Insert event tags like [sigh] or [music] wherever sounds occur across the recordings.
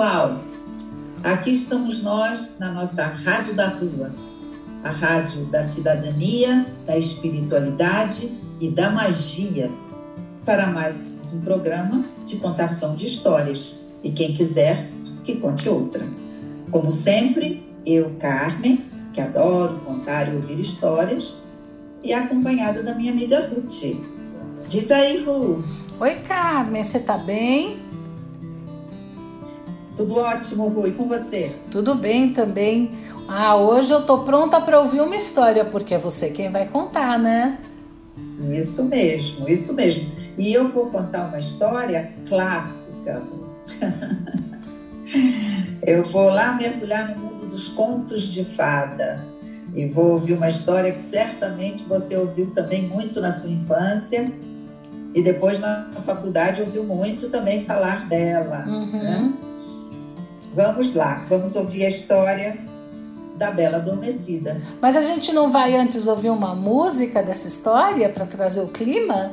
Pessoal! Aqui estamos nós na nossa Rádio da Rua, a rádio da cidadania, da espiritualidade e da magia, para mais um programa de contação de histórias. E quem quiser, que conte outra. Como sempre, eu, Carmen, que adoro contar e ouvir histórias, e acompanhada da minha amiga Ruth. Diz aí, Ru. Oi, Carmen, você tá bem? Tudo ótimo, Ru. E com você? Tudo bem também. Ah, hoje eu tô pronta para ouvir uma história, porque é você quem vai contar, né? Isso mesmo, isso mesmo. E eu vou contar uma história clássica. [laughs] eu vou lá mergulhar no mundo dos contos de fada e vou ouvir uma história que certamente você ouviu também muito na sua infância e depois na faculdade ouviu muito também falar dela. Uhum. Né? Vamos lá, vamos ouvir a história da Bela Adormecida. Mas a gente não vai antes ouvir uma música dessa história para trazer o clima?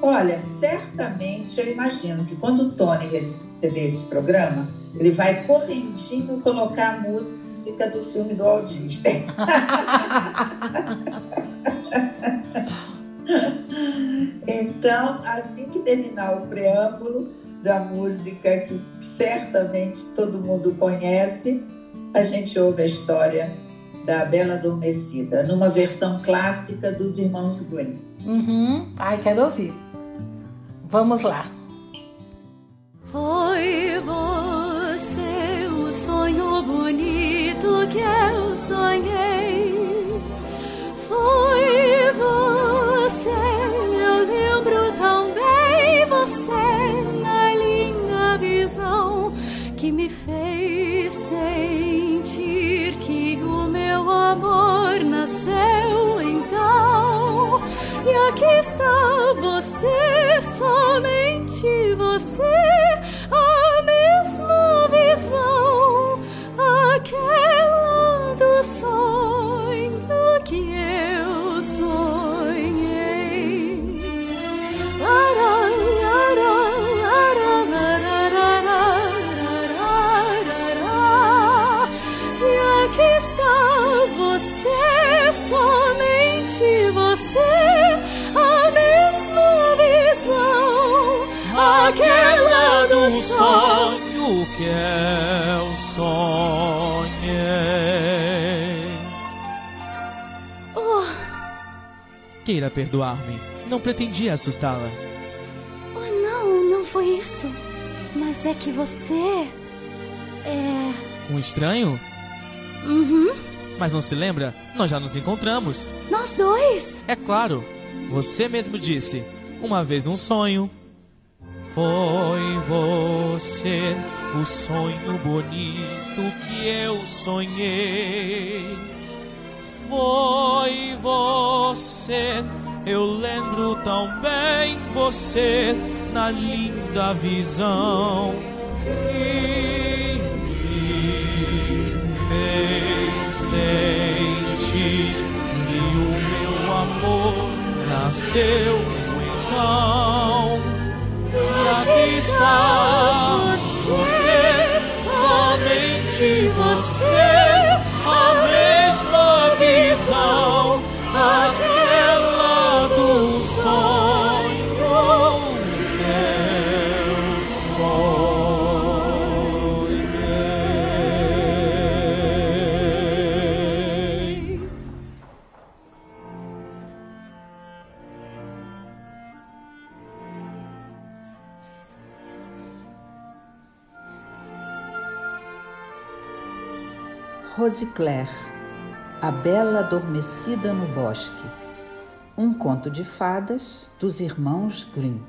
Olha, certamente eu imagino que quando o Tony receber esse programa, ele vai correntinho colocar a música do filme do Walt Disney. [laughs] então, assim que terminar o preâmbulo da música que certamente todo mundo conhece, a gente ouve a história da Bela Adormecida, numa versão clássica dos Irmãos Grimm. Uhum. Ai, quero ouvir. Vamos lá. Foi você o sonho bonito que eu sonhei. Me fez sentir que o meu amor nasceu então. E aqui está você, somente você. Que eu sonhei. Oh. Queira perdoar-me. Não pretendia assustá-la. Oh, não, não foi isso. Mas é que você. É. Um estranho? Uhum. Mas não se lembra? Nós já nos encontramos. Nós dois? É claro. Você mesmo disse. Uma vez um sonho. Foi você o sonho bonito que eu sonhei. Foi você, eu lembro tão bem você na linda visão. E me fez sentir que o meu amor nasceu então. E aqui está Rosicler, a bela adormecida no bosque. Um conto de fadas dos irmãos Grimm.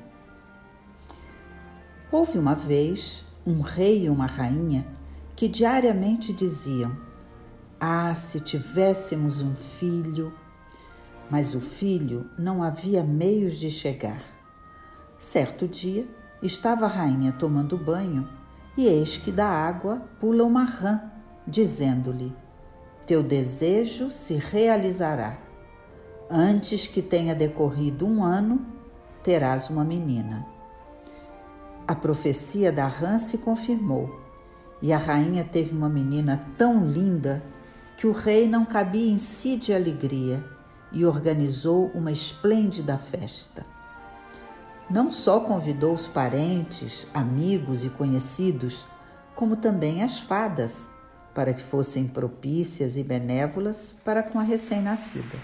Houve uma vez um rei e uma rainha que diariamente diziam: Ah, se tivéssemos um filho! Mas o filho não havia meios de chegar. Certo dia, estava a rainha tomando banho e eis que da água pula uma rã, dizendo-lhe: Teu desejo se realizará. Antes que tenha decorrido um ano, terás uma menina. A profecia da rã se confirmou e a rainha teve uma menina tão linda que o rei não cabia em si de alegria e organizou uma esplêndida festa. Não só convidou os parentes, amigos e conhecidos, como também as fadas, para que fossem propícias e benévolas para com a recém-nascida.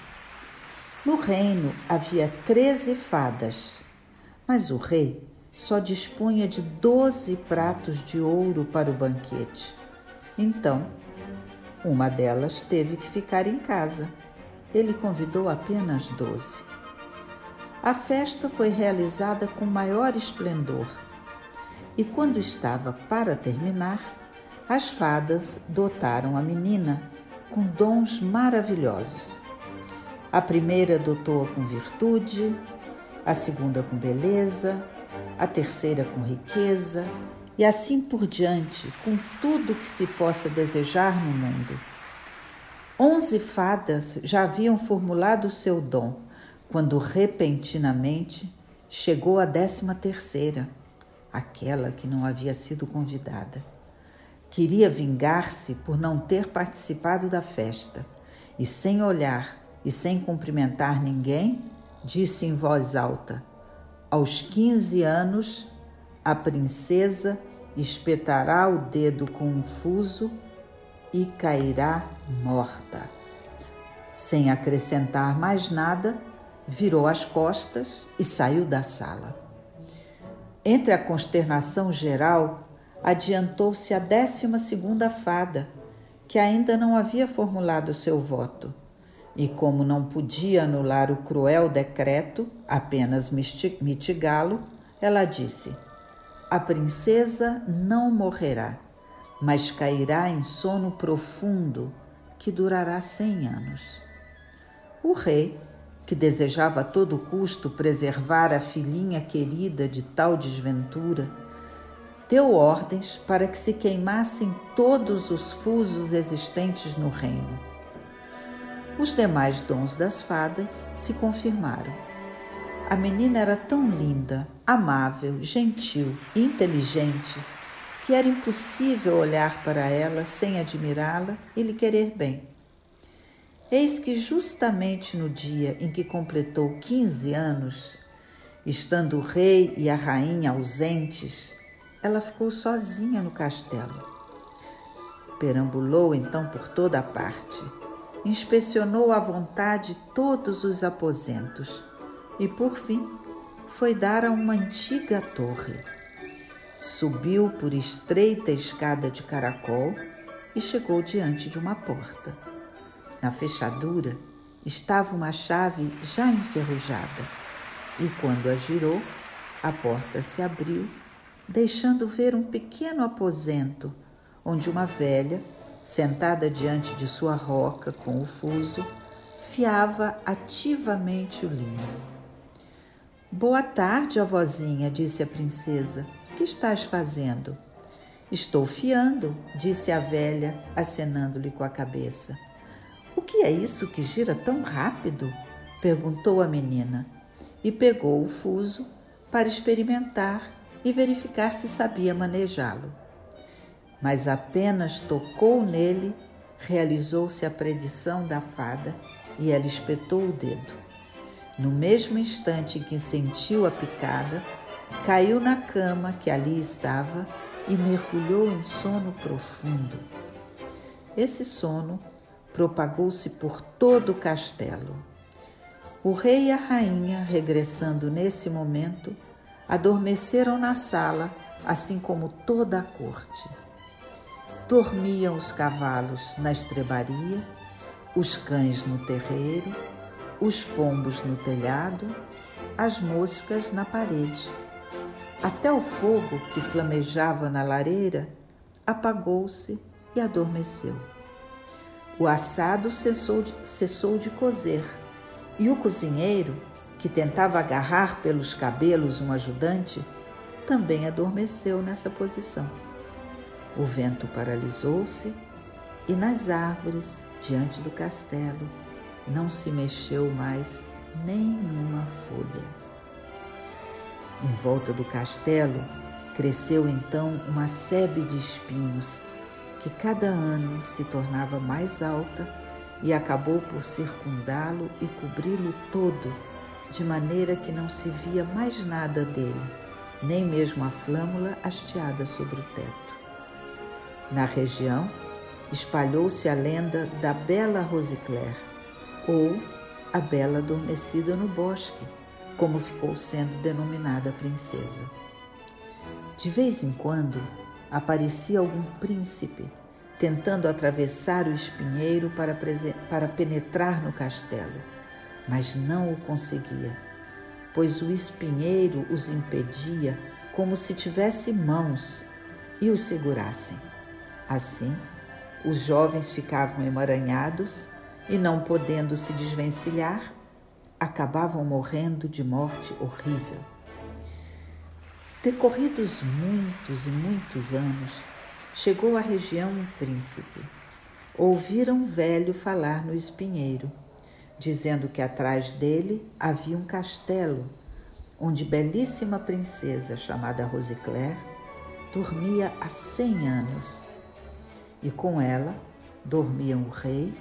No reino havia treze fadas, mas o rei só dispunha de doze pratos de ouro para o banquete. Então, uma delas teve que ficar em casa. Ele convidou apenas doze. A festa foi realizada com maior esplendor. E quando estava para terminar, as fadas dotaram a menina com dons maravilhosos. A primeira dotou-a com virtude, a segunda com beleza, a terceira com riqueza e assim por diante, com tudo que se possa desejar no mundo. Onze fadas já haviam formulado o seu dom, quando repentinamente chegou a décima terceira, aquela que não havia sido convidada. Queria vingar-se por não ter participado da festa e, sem olhar e sem cumprimentar ninguém, disse em voz alta: Aos quinze anos, a princesa espetará o dedo com um e cairá morta. Sem acrescentar mais nada, virou as costas e saiu da sala. Entre a consternação geral, adiantou-se a décima segunda fada, que ainda não havia formulado seu voto e como não podia anular o cruel decreto, apenas mitigá-lo, ela disse: A princesa não morrerá, mas cairá em sono profundo que durará cem anos. O rei, que desejava a todo custo preservar a filhinha querida de tal desventura, deu ordens para que se queimassem todos os fusos existentes no reino os demais dons das fadas se confirmaram. A menina era tão linda, amável, gentil e inteligente que era impossível olhar para ela sem admirá-la e lhe querer bem. Eis que, justamente no dia em que completou 15 anos, estando o rei e a rainha ausentes, ela ficou sozinha no castelo. Perambulou então por toda a parte inspecionou à vontade todos os aposentos e, por fim, foi dar a uma antiga torre. Subiu por estreita escada de caracol e chegou diante de uma porta. Na fechadura estava uma chave já enferrujada, e quando a girou, a porta se abriu, deixando ver um pequeno aposento onde uma velha sentada diante de sua roca com o fuso, fiava ativamente o linho. Boa tarde, avózinha, disse a princesa. Que estás fazendo? Estou fiando, disse a velha, acenando-lhe com a cabeça. O que é isso que gira tão rápido? perguntou a menina e pegou o fuso para experimentar e verificar se sabia manejá-lo mas apenas tocou nele, realizou-se a predição da fada e ela espetou o dedo. No mesmo instante em que sentiu a picada, caiu na cama que ali estava e mergulhou em sono profundo. Esse sono propagou-se por todo o castelo. O rei e a rainha, regressando nesse momento, adormeceram na sala, assim como toda a corte. Dormiam os cavalos na estrebaria, os cães no terreiro, os pombos no telhado, as moscas na parede. Até o fogo que flamejava na lareira apagou-se e adormeceu. O assado cessou de, cessou de cozer e o cozinheiro, que tentava agarrar pelos cabelos um ajudante, também adormeceu nessa posição. O vento paralisou-se e nas árvores, diante do castelo, não se mexeu mais nenhuma folha. Em volta do castelo cresceu então uma sebe de espinhos que cada ano se tornava mais alta e acabou por circundá-lo e cobri-lo todo, de maneira que não se via mais nada dele, nem mesmo a flâmula hasteada sobre o teto. Na região, espalhou-se a lenda da Bela Rosicler, ou a Bela Adormecida no Bosque, como ficou sendo denominada a princesa. De vez em quando, aparecia algum príncipe tentando atravessar o espinheiro para, para penetrar no castelo, mas não o conseguia, pois o espinheiro os impedia como se tivesse mãos e os segurassem. Assim, os jovens ficavam emaranhados e, não podendo se desvencilhar, acabavam morrendo de morte horrível. Decorridos muitos e muitos anos, chegou à região um príncipe. Ouviram um velho falar no espinheiro, dizendo que atrás dele havia um castelo, onde belíssima princesa chamada Rosicler dormia há cem anos. E com ela dormiam o rei,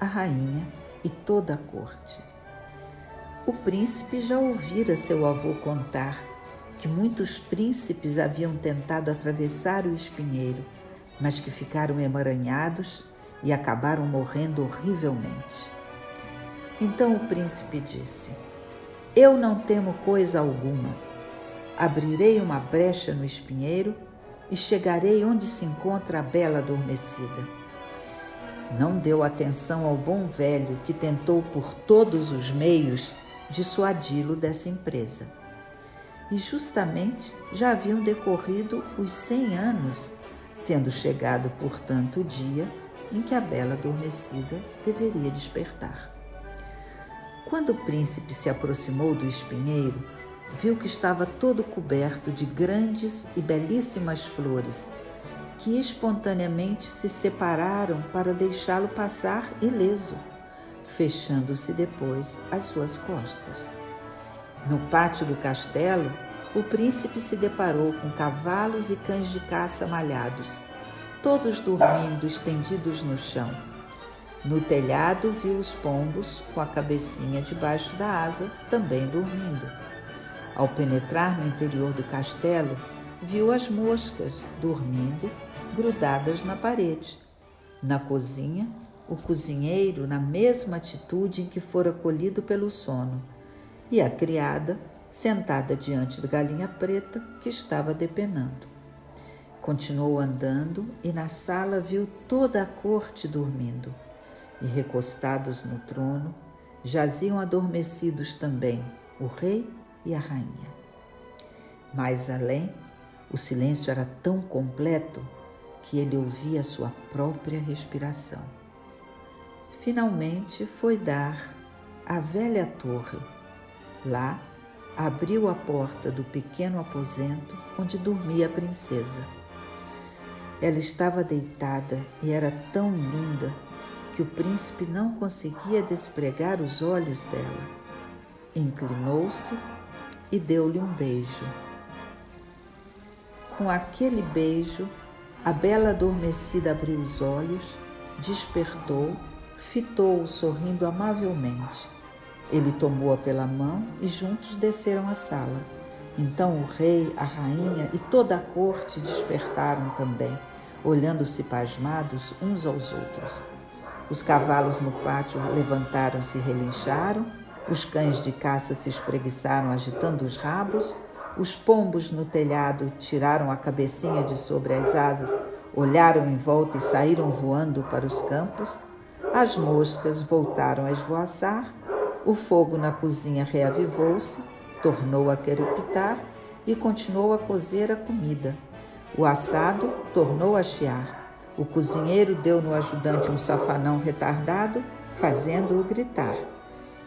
a rainha e toda a corte. O príncipe já ouvira seu avô contar que muitos príncipes haviam tentado atravessar o espinheiro, mas que ficaram emaranhados e acabaram morrendo horrivelmente. Então o príncipe disse: Eu não temo coisa alguma. Abrirei uma brecha no espinheiro e chegarei onde se encontra a bela adormecida. Não deu atenção ao bom velho que tentou por todos os meios dissuadi-lo dessa empresa e justamente já haviam decorrido os cem anos, tendo chegado, portanto, o dia em que a bela adormecida deveria despertar. Quando o príncipe se aproximou do espinheiro, viu que estava todo coberto de grandes e belíssimas flores, que espontaneamente se separaram para deixá-lo passar ileso, fechando-se depois às suas costas. No pátio do castelo, o príncipe se deparou com cavalos e cães de caça malhados, todos dormindo estendidos no chão. No telhado viu os pombos, com a cabecinha debaixo da asa, também dormindo. Ao penetrar no interior do castelo, viu as moscas dormindo, grudadas na parede. Na cozinha, o cozinheiro na mesma atitude em que fora colhido pelo sono e a criada sentada diante da galinha preta que estava depenando. Continuou andando e na sala viu toda a corte dormindo, e recostados no trono jaziam adormecidos também o rei e a rainha. Mais além, o silêncio era tão completo que ele ouvia sua própria respiração. Finalmente foi dar à velha torre Lá, abriu a porta do pequeno aposento onde dormia a princesa. Ela estava deitada e era tão linda que o príncipe não conseguia despregar os olhos dela. Inclinou-se e deu-lhe um beijo. Com aquele beijo, a bela adormecida abriu os olhos, despertou, fitou-o sorrindo amavelmente. Ele tomou-a pela mão e juntos desceram a sala. Então o rei, a rainha e toda a corte despertaram também, olhando-se pasmados uns aos outros. Os cavalos no pátio levantaram-se e relincharam, os cães de caça se espreguiçaram agitando os rabos, os pombos no telhado tiraram a cabecinha de sobre as asas, olharam em volta e saíram voando para os campos, as moscas voltaram a esvoaçar O fogo na cozinha reavivou-se, tornou a querupitar e continuou a cozer a comida. O assado tornou a chiar. O cozinheiro deu no ajudante um safanão retardado, fazendo-o gritar.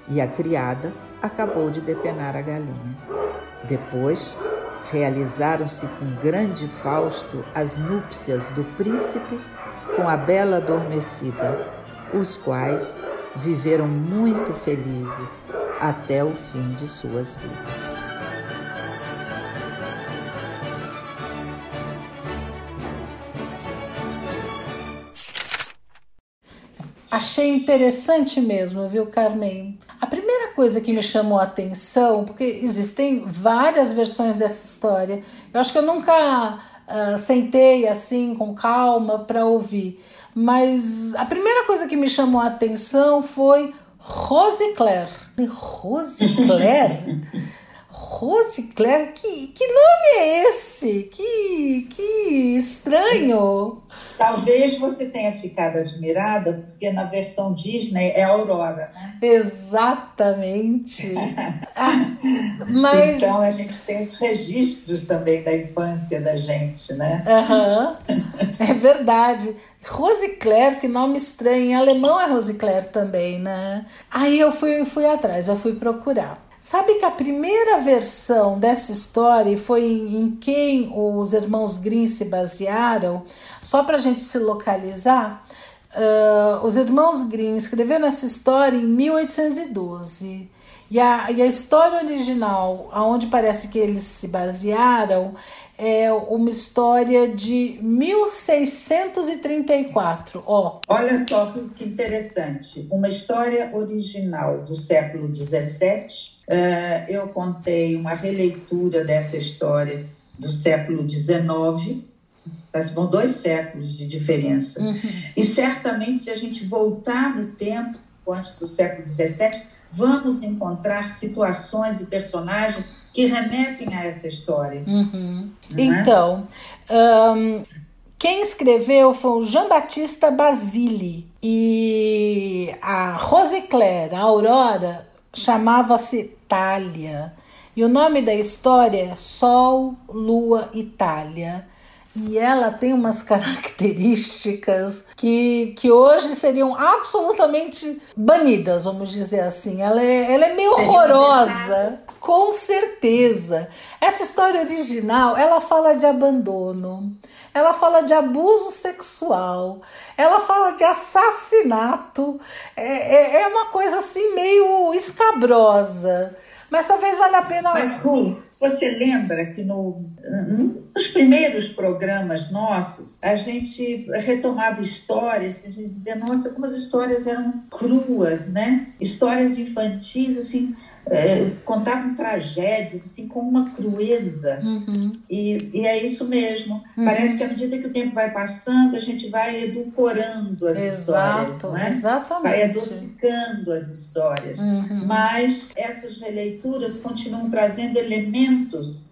E a criada acabou de depenar a galinha. Depois, realizaram-se com grande fausto as núpcias do príncipe com a bela adormecida, os quais viveram muito felizes até o fim de suas vidas. Achei interessante mesmo, viu, Carmen? A primeira coisa que me chamou a atenção, porque existem várias versões dessa história, eu acho que eu nunca uh, sentei assim com calma para ouvir, mas a primeira coisa que me chamou a atenção foi Rose Claire. [laughs] Rose Claire? Rose Claire? Que, que nome é esse? Que, que estranho! Talvez você tenha ficado admirada, porque na versão Disney é Aurora, né? Exatamente. [laughs] ah, mas... Então a gente tem os registros também da infância da gente, né? Uhum. É verdade. Rose Claire, que nome estranho. Em alemão é Rose Claire também, né? Aí eu fui, fui atrás, eu fui procurar. Sabe que a primeira versão dessa história foi em quem os irmãos Grimm se basearam? Só para a gente se localizar, uh, os irmãos Grimm escreveram essa história em 1812. E a, e a história original, aonde parece que eles se basearam, é uma história de 1634. Ó. Olha só que interessante. Uma história original do século 17 Uh, eu contei uma releitura dessa história do século XIX, são dois séculos de diferença. Uhum. E certamente, se a gente voltar no tempo, antes do século XVII, vamos encontrar situações e personagens que remetem a essa história. Uhum. É? Então, um, quem escreveu foi o Jean-Baptiste Basile e a Rose Claire, a Aurora, chamava-se Itália. E o nome da história é Sol, Lua, Itália. E ela tem umas [laughs] características que, que hoje seriam absolutamente banidas, vamos dizer assim. Ela é, ela é meio horrorosa, com certeza. Essa história original, ela fala de abandono, ela fala de abuso sexual, ela fala de assassinato. É, é, é uma coisa assim meio escabrosa. Mas talvez valha a pena. Mas, Ru, você lembra que no, nos primeiros programas nossos, a gente retomava histórias, a gente dizia, nossa, como as histórias eram cruas, né? Histórias infantis, assim, é, contavam tragédias assim com uma crueza uhum. e, e, é isso mesmo uhum. parece que à medida que o tempo vai passando a gente vai edulcorando as Exato, histórias né? exatamente. vai adocicando as histórias uhum. mas essas releituras continuam trazendo elementos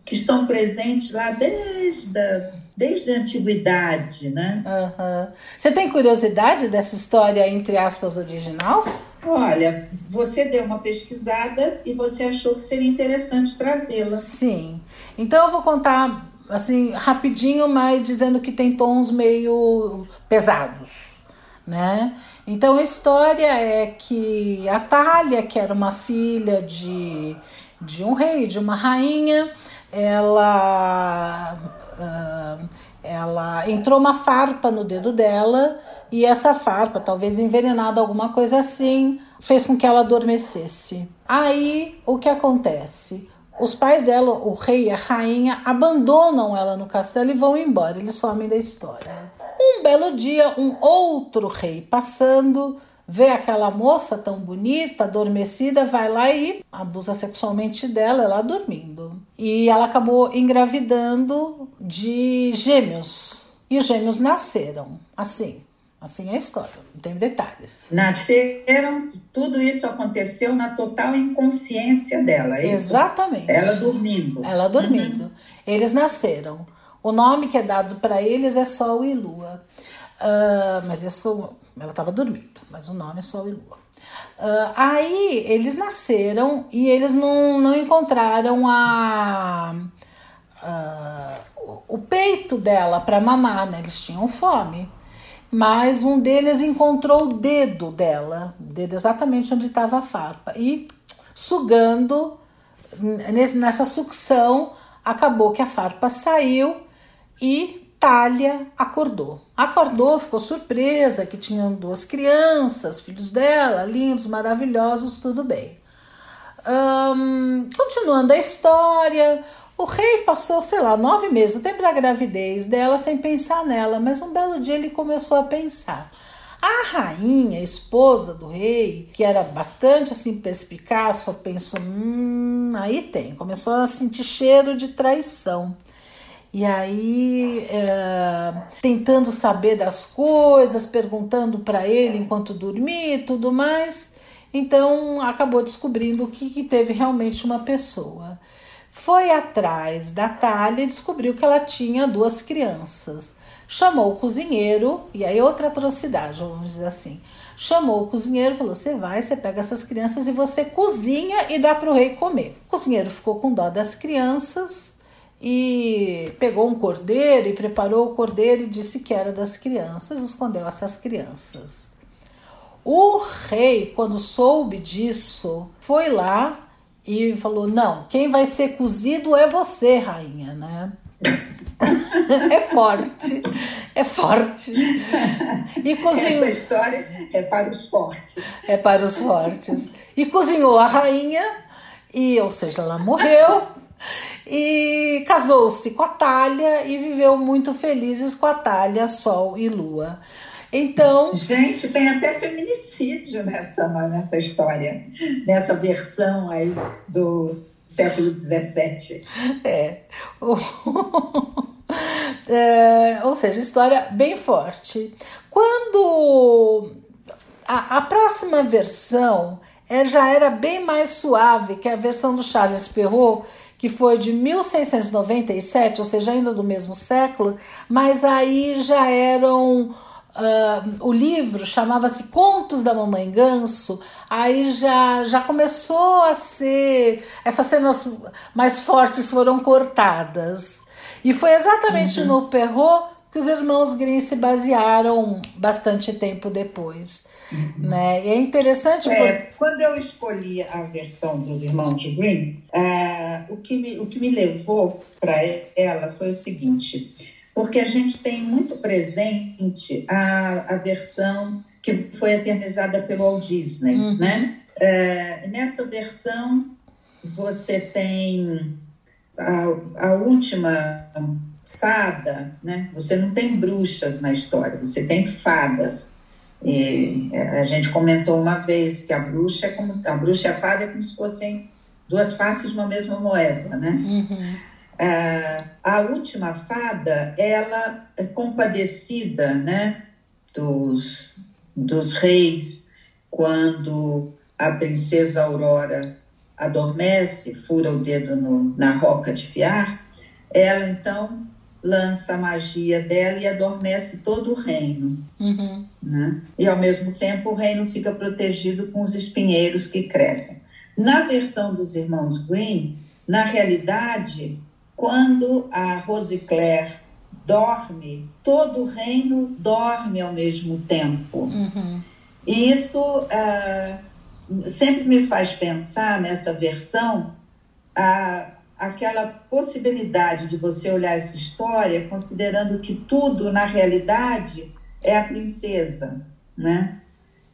que estão presentes lá desde a desde a antiguidade, né? Uhum. Você tem curiosidade dessa história entre aspas original? Olha, você deu uma pesquisada e você achou que seria interessante trazê-la. Sim. Então eu vou contar assim rapidinho, mas dizendo que tem tons meio pesados, né? Então a história é que a Thalia, que era uma filha de, de um rei, de uma rainha, ela uh, ela entrou uma farpa no dedo dela e essa farpa, talvez envenenada, alguma coisa assim, fez com que ela adormecesse. Aí o que acontece? Os pais dela, o rei e a rainha, abandonam ela no castelo e vão embora, eles somem da história. Um belo dia, um outro rei passando, vê aquela moça tão bonita, adormecida, vai lá e abusa sexualmente dela, ela dormindo. E ela acabou engravidando de gêmeos. E os gêmeos nasceram assim. Assim é a história, não tem detalhes. Nasceram, tudo isso aconteceu na total inconsciência dela, é Exatamente. Ela dormindo. Ela dormindo. Uhum. Eles nasceram. O nome que é dado para eles é Sol e Lua. Uh, mas isso, ela estava dormindo, mas o nome é Sol e Lua. Uh, aí eles nasceram e eles não, não encontraram a, uh, o peito dela para mamar, né? Eles tinham fome. Mas um deles encontrou o dedo dela, o dedo exatamente onde estava a farpa, e sugando, nessa sucção, acabou que a farpa saiu e Talha acordou. Acordou, ficou surpresa que tinham duas crianças, filhos dela, lindos, maravilhosos, tudo bem. continuando a história, o rei passou, sei lá, nove meses, o tempo da gravidez dela, sem pensar nela, mas um belo dia ele começou a pensar. A rainha, esposa do rei, que era bastante assim perspicaz, pensou: hum, aí tem. Começou a sentir cheiro de traição. E aí, é, tentando saber das coisas, perguntando para ele enquanto dormia e tudo mais. Então, acabou descobrindo que, que teve realmente uma pessoa. Foi atrás da Talha e descobriu que ela tinha duas crianças. Chamou o cozinheiro, e aí outra atrocidade, vamos dizer assim. Chamou o cozinheiro falou: Você vai, você pega essas crianças e você cozinha e dá para o rei comer. O cozinheiro ficou com dó das crianças e pegou um cordeiro e preparou o cordeiro e disse que era das crianças, escondeu essas crianças. O rei, quando soube disso, foi lá e falou: Não, quem vai ser cozido é você, rainha, né? [laughs] é forte, é forte. E cozinhou. Essa história é para os fortes. É para os fortes. E cozinhou a rainha, e, ou seja, ela morreu e casou-se com a Talha e viveu muito felizes com a Talha, Sol e Lua. Então. Gente, tem até feminicídio nessa, nessa história, nessa versão aí do século XVII. É. [laughs] é. Ou seja, história bem forte. Quando a, a próxima versão é, já era bem mais suave que a versão do Charles Perrault, que foi de 1697, ou seja, ainda do mesmo século, mas aí já eram. Uh, o livro chamava-se Contos da Mamãe Ganso, aí já, já começou a ser. Essas cenas mais fortes foram cortadas. E foi exatamente uhum. no Perrault que os irmãos Grimm se basearam bastante tempo depois. Uhum. Né? E é interessante. É, por... Quando eu escolhi a versão dos irmãos Green, é, o, que me, o que me levou para ela foi o seguinte: porque a gente tem muito presente a, a versão que foi eternizada pelo Walt Disney. Uhum. Né? É, nessa versão, você tem a, a última fada, né? Você não tem bruxas na história, você tem fadas. E é, a gente comentou uma vez que a bruxa é como a bruxa e a fada é como se fossem duas faces de uma mesma moeda, né? Uhum. É, a última fada, ela é compadecida, né, dos, dos reis quando a princesa Aurora adormece, fura o dedo no, na roca de fiar, ela então lança a magia dela e adormece todo o reino. Uhum. Né? E ao mesmo tempo o reino fica protegido com os espinheiros que crescem. Na versão dos irmãos Green, na realidade, quando a Rose Claire dorme, todo o reino dorme ao mesmo tempo. Uhum. E isso uh, sempre me faz pensar nessa versão a aquela possibilidade de você olhar essa história considerando que tudo na realidade é a princesa, né?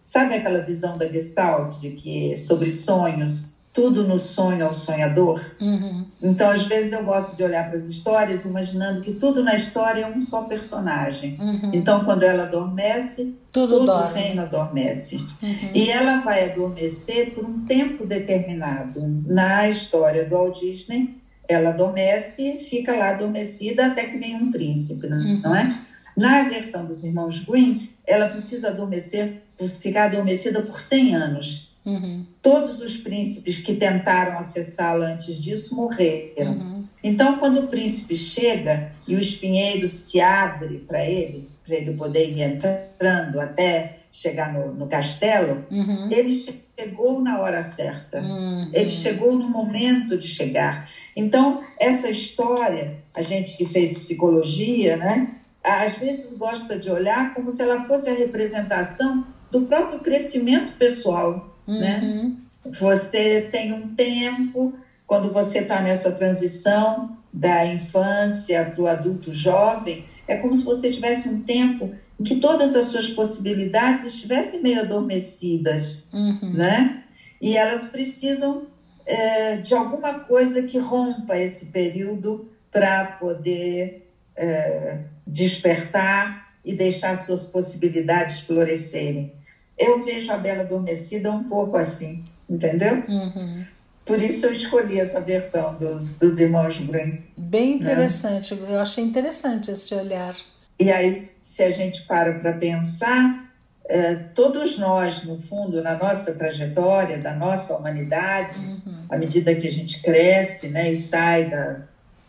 Sabe aquela visão da Gestalt de que sobre sonhos tudo no sonho é o sonhador. Uhum. Então, às vezes, eu gosto de olhar para as histórias imaginando que tudo na história é um só personagem. Uhum. Então, quando ela adormece, tudo dorme. o reino adormece. Uhum. E ela vai adormecer por um tempo determinado. Na história do Walt Disney, ela adormece, fica lá adormecida até que vem um príncipe, não uhum. é? Na versão dos irmãos Green, ela precisa adormecer, ficar adormecida por 100 anos. Uhum. Todos os príncipes que tentaram acessá-la antes disso morreram. Uhum. Então, quando o príncipe chega e o espinheiro se abre para ele, para ele poder ir entrando até chegar no, no castelo, Uhum. ele chegou na hora certa. Uhum. Ele chegou no momento de chegar. Então, essa história, a gente que fez psicologia, né, às vezes gosta de olhar como se ela fosse a representação do próprio crescimento pessoal, né? Uhum. Você tem um tempo, quando você está nessa transição da infância para o adulto jovem, é como se você tivesse um tempo em que todas as suas possibilidades estivessem meio adormecidas, Uhum. né? E elas precisam é, de alguma coisa que rompa esse período para poder é, despertar e deixar suas possibilidades florescerem. Eu vejo a Bela Adormecida um pouco assim, entendeu? Uhum. Por isso eu escolhi essa versão dos, dos irmãos Grimm. Bem interessante, eu achei interessante esse olhar. E aí, se a gente para para pensar, eh, todos nós, no fundo, na nossa trajetória, da nossa humanidade, à medida que a gente cresce né, e sai da,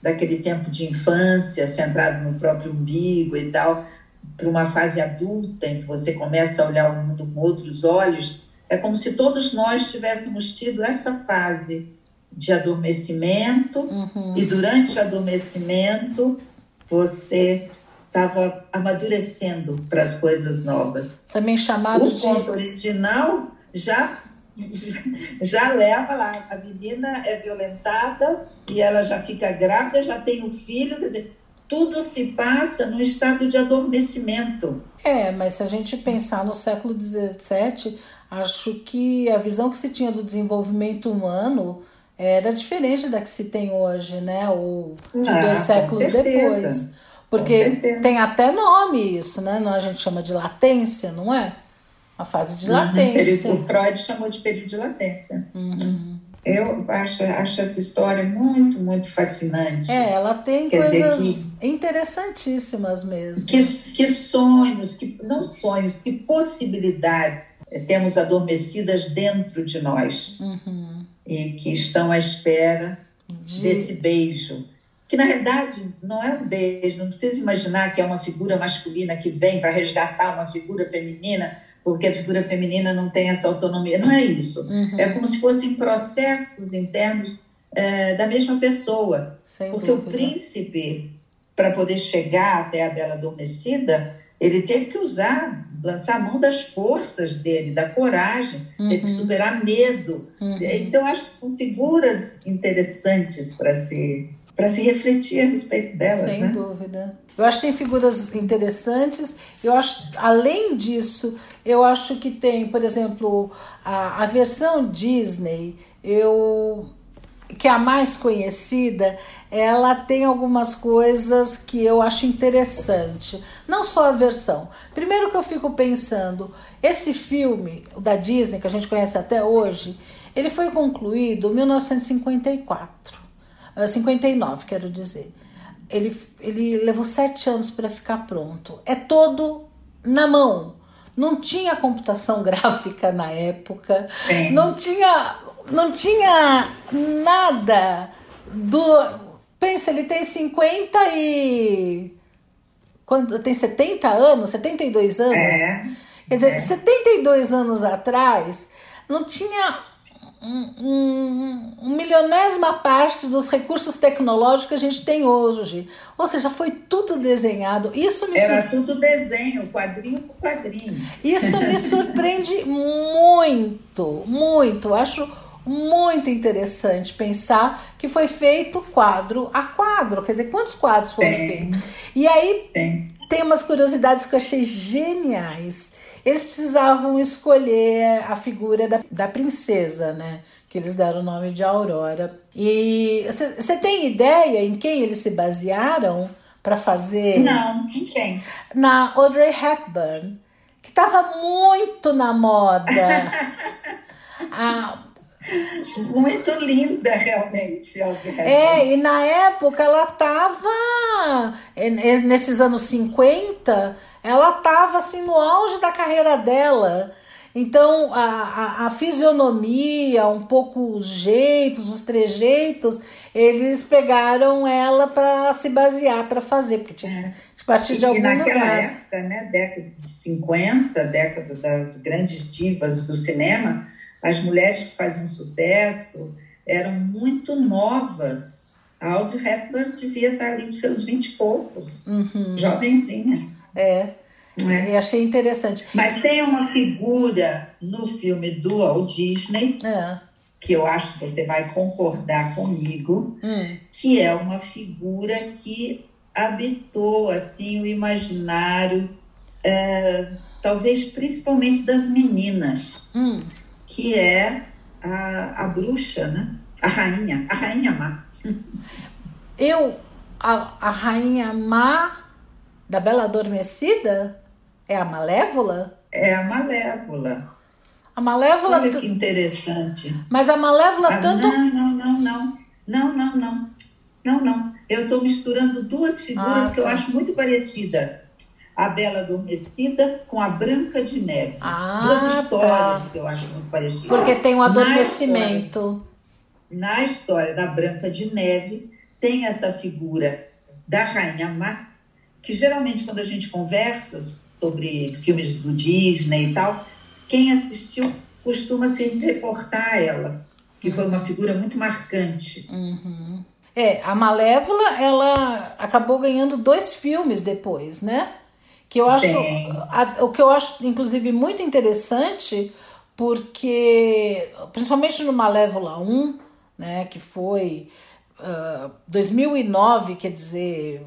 daquele tempo de infância, centrado no próprio umbigo e tal, para uma fase adulta em que você começa a olhar o mundo com outros olhos, é como se todos nós tivéssemos tido essa fase de adormecimento Uhum. e durante o adormecimento você estava amadurecendo para as coisas novas. Também chamado O de. conto original já [laughs] já leva lá, a menina é violentada e ela já fica grávida, já tem o filho, quer dizer, tudo se passa num estado de adormecimento. É, mas se a gente pensar no século XVII, acho que a visão que se tinha do desenvolvimento humano era diferente da que se tem hoje, né? Ou de Ah, dois séculos depois. Porque tem até nome isso, né? Não, a gente chama de latência, não é? A fase de latência. Ele, o Freud chamou de período de latência. Uhum. Eu acho, acho essa história muito, muito fascinante. É, ela tem Quer coisas interessantíssimas mesmo. Que, que sonhos, que não sonhos, que possibilidade eh, temos adormecidas dentro de nós Uhum. e que estão à espera De- desse beijo. Que na verdade não é um beijo, não precisa imaginar que é uma figura masculina que vem para resgatar uma figura feminina, porque a figura feminina não tem essa autonomia. Não é isso. Uhum. É como se fossem processos internos eh, da mesma pessoa. Sem Porque o dúvida. príncipe, para poder chegar até a Bela Adormecida, ele teve que usar, lançar a mão das forças dele, da coragem, teve que superar medo. Uhum. Então, acho que são figuras interessantes para se, se refletir a respeito delas. Sem né? dúvida. Eu acho que tem figuras interessantes. Eu acho, além disso, eu acho que tem, por exemplo, a, a versão Disney, eu que é a mais conhecida, ela tem algumas coisas que eu acho interessante. Não só a versão. Primeiro que eu fico pensando, esse filme, da Disney, que a gente conhece até hoje, ele foi concluído em 1954. Ah, 59, quero dizer. Ele, ele levou sete anos para ficar pronto. É todo na mão. Não tinha computação [laughs] gráfica na época. Tem. Não tinha, não tinha nada do. Pensa, ele tem 50 e. Quando, tem 70 anos, 72 anos. É, Quer dizer, é. 72 anos atrás, não tinha um, um, um milionésima parte dos recursos tecnológicos que a gente tem hoje. Ou seja, foi tudo desenhado. Isso me, Era tudo desenho, quadrinho por quadrinho. isso me [laughs] surpreende muito, muito. Acho muito interessante pensar que foi feito quadro a quadro. Quer dizer, quantos quadros foram Tem. feitos? E aí Tem. tem umas curiosidades que eu achei geniais. Eles precisavam escolher a figura da, da princesa, né? Que eles deram o nome de Aurora. E você tem ideia em quem eles se basearam para fazer? Não, em quem? Na Audrey Hepburn, que estava muito na moda. [laughs] Ah, Muito linda, realmente. É, e na época ela tava, é, é, nesses anos 50, ela tava assim no auge da carreira dela. Então a, a, a fisionomia, um pouco os jeitos, os trejeitos, eles pegaram ela para se basear para fazer, porque tinha, A partir de algum naquela lugar. época, né, década de 50, década das grandes divas do cinema, as mulheres que faziam sucesso eram muito novas. A Audrey Hepburn devia estar ali com seus vinte e poucos, Uhum. jovenzinha. É. é? Eu achei interessante. Mas tem uma figura no filme do Walt Disney, É. que eu acho que você vai concordar comigo, Hum. que é uma figura que habitou assim o imaginário, é, talvez principalmente das meninas, Hum. Que é a, a bruxa, né? A rainha, a rainha má. Eu, a, a rainha má da Bela Adormecida é a Malévola? É a Malévola. A Malévola. Olha que interessante. Mas a Malévola Ah, tanto. Não, não, não, não. Não, não, não. Não, não. Eu estou misturando duas figuras Ah, que eu tá. acho muito parecidas. A Bela Adormecida com a Branca de Neve. Ah, duas histórias tá. que eu acho muito parecidas. Porque tem um Na adormecimento. Na história da Branca de Neve, tem essa figura da Rainha Má, que geralmente quando a gente conversa sobre filmes do Disney e tal, quem assistiu costuma se reportar a ela, que foi uma figura muito marcante. Uhum. É, a Malévola, ela acabou ganhando dois filmes depois, né? Que eu acho. A- o que eu acho, inclusive, muito interessante, porque, principalmente no Malévola 1, né, que foi ah, 2009, quer dizer,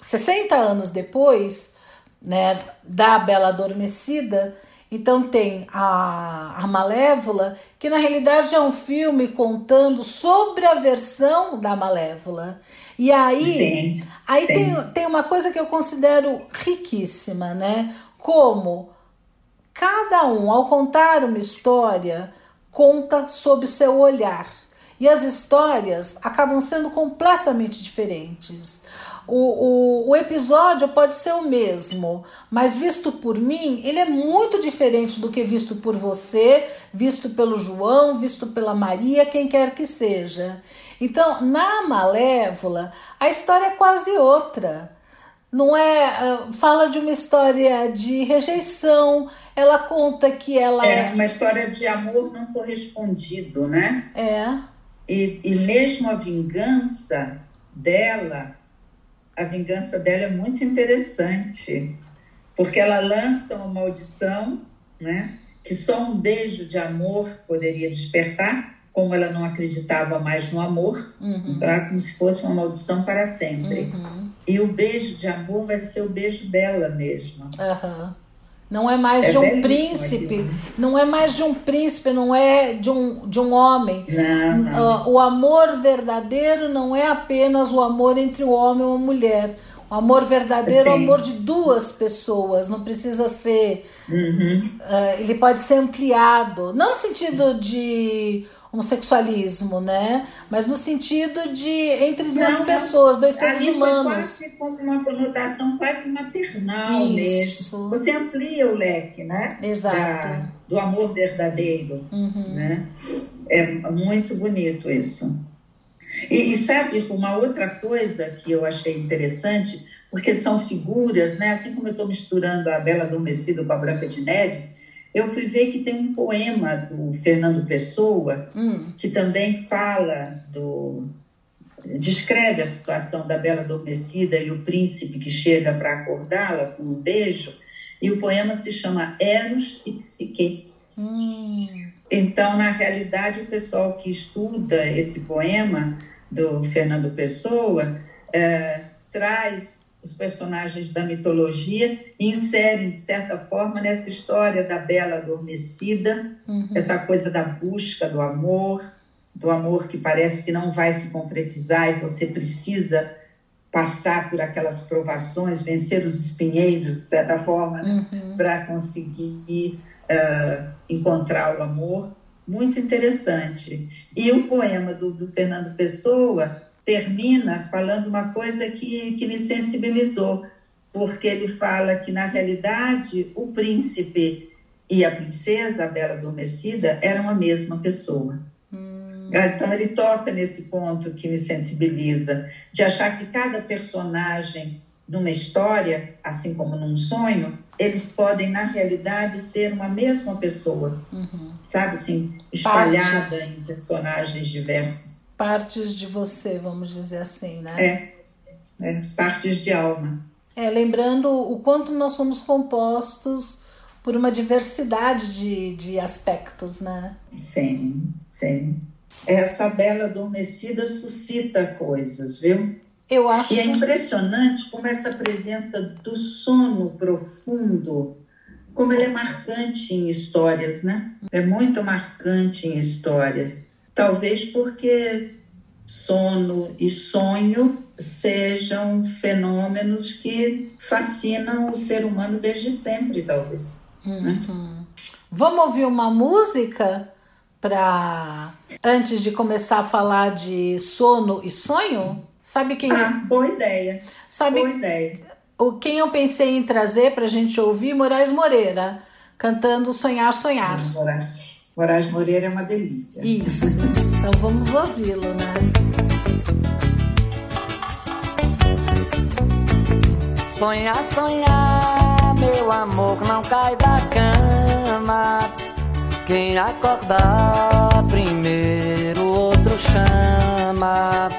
60 anos depois, né, da Bela Adormecida, então tem a, a Malévola, que na realidade é um filme contando sobre a versão da Malévola. E aí, Sim, aí sim. tem, tem uma coisa que eu considero riquíssima, né? Como cada um, ao contar uma história, conta sob seu olhar. E as histórias acabam sendo completamente diferentes. O, o, o episódio pode ser o mesmo, mas visto por mim, ele é muito diferente do que visto por você, visto pelo João, visto pela Maria, quem quer que seja. Então, na Malévola, a história é quase outra não é ah, fala de uma história de rejeição ela conta que ela É uma história de amor não correspondido, né? é E, e mesmo a vingança dela, a vingança dela é muito interessante, porque ela lança uma maldição, né? Que só um beijo de amor poderia despertar, como ela não acreditava mais no amor, uhum, como se fosse uma maldição para sempre. uhum, E o beijo de amor vai ser o beijo dela mesma. aham. não é mais É de um príncipe aquilo. não é mais de um príncipe não é de um, de um homem Não, não. Ah, o amor verdadeiro não é apenas o amor entre o homem e uma mulher o amor verdadeiro é o amor de duas pessoas não precisa ser Uhum. Ah, ele pode ser ampliado, não no sentido de homossexualismo, né? Mas no sentido de entre duas Não, pessoas, dois seres Ali foi humanos. quase com uma conotação quase maternal Isso. mesmo. Você amplia o leque, né? Exato. Da- do amor verdadeiro, Uhum. né? É muito bonito isso. E, e sabe, uma outra coisa que eu achei interessante, porque são figuras, né? Assim como eu estou misturando a Bela Adormecida com a Branca de Neve, eu fui ver que tem um poema do Fernando Pessoa Hum, que também fala do descreve a situação da bela adormecida e o príncipe que chega para acordá-la com um beijo e o poema se chama Eros e Psique. hum, Então, na realidade, o pessoal que estuda esse poema do Fernando Pessoa eh, traz os personagens da mitologia e insere, de certa forma, nessa história da bela adormecida, uhum. essa coisa da busca do amor, do amor que parece que não vai se concretizar e você precisa passar por aquelas provações, vencer os espinheiros, de certa forma? Uhum. para conseguir ah, encontrar o amor. Muito interessante. E o poema do, do Fernando Pessoa termina falando uma coisa que, que me sensibilizou, porque ele fala que, na realidade, o príncipe e a princesa, a Bela Adormecida, eram a mesma pessoa. Então, ele toca nesse ponto que me sensibiliza, de achar que cada personagem numa história, assim como num sonho, eles podem, na realidade, ser uma mesma pessoa. Uhum. Sabe assim, espalhada Partes. em personagens diversos. Partes de você, vamos dizer assim, né? É, é partes de alma. É, lembrando o quanto nós somos compostos por uma diversidade de, de aspectos, né? Sim, sim. Essa bela adormecida suscita coisas, viu? Eu acho. E é impressionante como essa presença do sono profundo, como ele é marcante em histórias, né? É muito marcante em histórias. Talvez porque sono e sonho sejam fenômenos que fascinam o ser humano desde sempre, talvez. Né? Uhum. Né? Vamos ouvir uma música para antes de começar a falar de sono e sonho? Sabe quem? Ah, boa ideia. Sabe? Boa ideia. O quem eu pensei em trazer para a gente ouvir? Moraes Moreira, cantando Sonhar, Sonhar. Moraes, Moraes Moreira é uma delícia. Isso. Então vamos ouvi-lo, né? Sonhar, sonhar, meu amor, não cai da cama. Quem acordar primeiro, outro chama.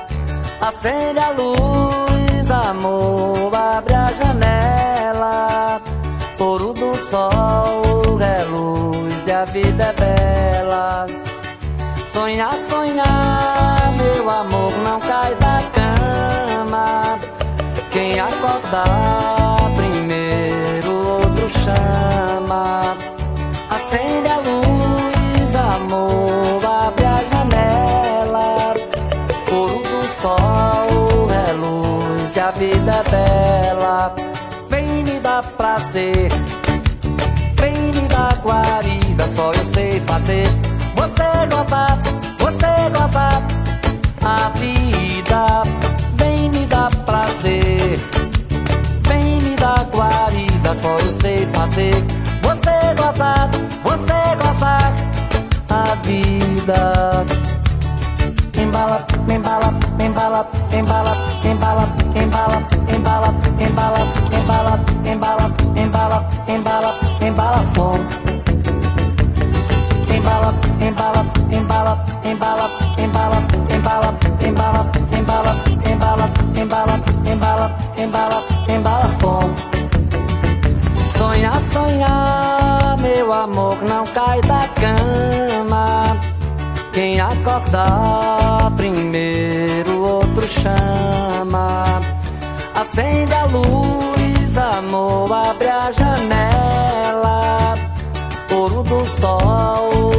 Acende a luz, amor, abre a janela. Ouro do sol a vida é bela. Sonhar, sonhar, meu amor, não cai da cama. Quem acordar primeiro, outro chama. Acende a luz, amor, abre a janela. Ouro do sol é luz e a vida é bela. Vem me dar prazer, vem me dar guarida, só eu sei fazer. Você gozar, você gozar a vida. Vem me dar prazer, vem me dar guarida, só eu sei fazer gozar, você gozar a vida. Embala, embala, embala, embala, embala, embala, embala, embala, embala, embala, embala, embala, embala, fome. Embala, embala, embala, embala, embala, embala, embala, embala, embala, embala, embala, embala, embala, fome. Sonhar, sonhar meu amor não cai da cama. Quem acordar primeiro, outro chama. Acende a luz, amor, abre a janela. Ouro do sol é e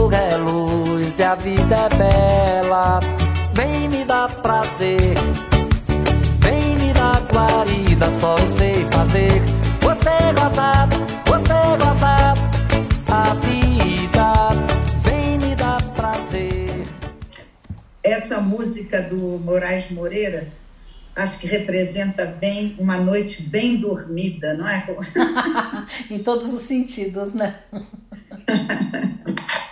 a vida é bela. Vem me dar prazer, vem me dar guarida, só eu sei fazer. Você gozado, você gozado a vida vem me dar prazer. Essa música do Moraes Moreira acho que representa bem uma noite bem dormida, não é? [laughs] em todos os sentidos, né? [laughs]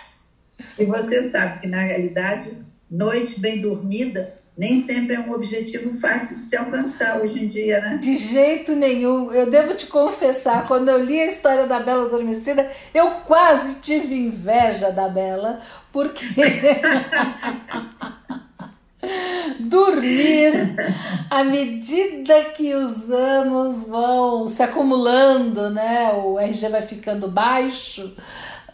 e você sabe que, na realidade, noite bem dormida nem sempre é um objetivo fácil de se alcançar hoje em dia, né? De jeito nenhum. Eu devo te confessar, quando eu li a história da Bela Adormecida, eu quase tive inveja da Bela, porque. [laughs] Dormir, à medida que os anos vão se acumulando, né? O RG vai ficando baixo,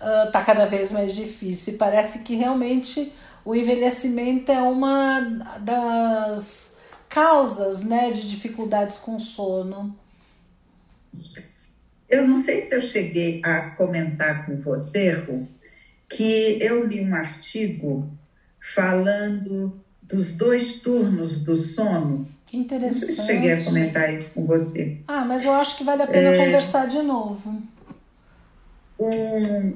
uh, tá cada vez mais difícil. E parece que realmente o envelhecimento é uma das causas né, de dificuldades com sono. Eu não sei se eu cheguei a comentar com você, Ru, que eu li um artigo falando dos dois turnos do sono. Que interessante. Não cheguei a comentar isso com você. Ah, mas eu acho que vale a pena é... conversar de novo. Um,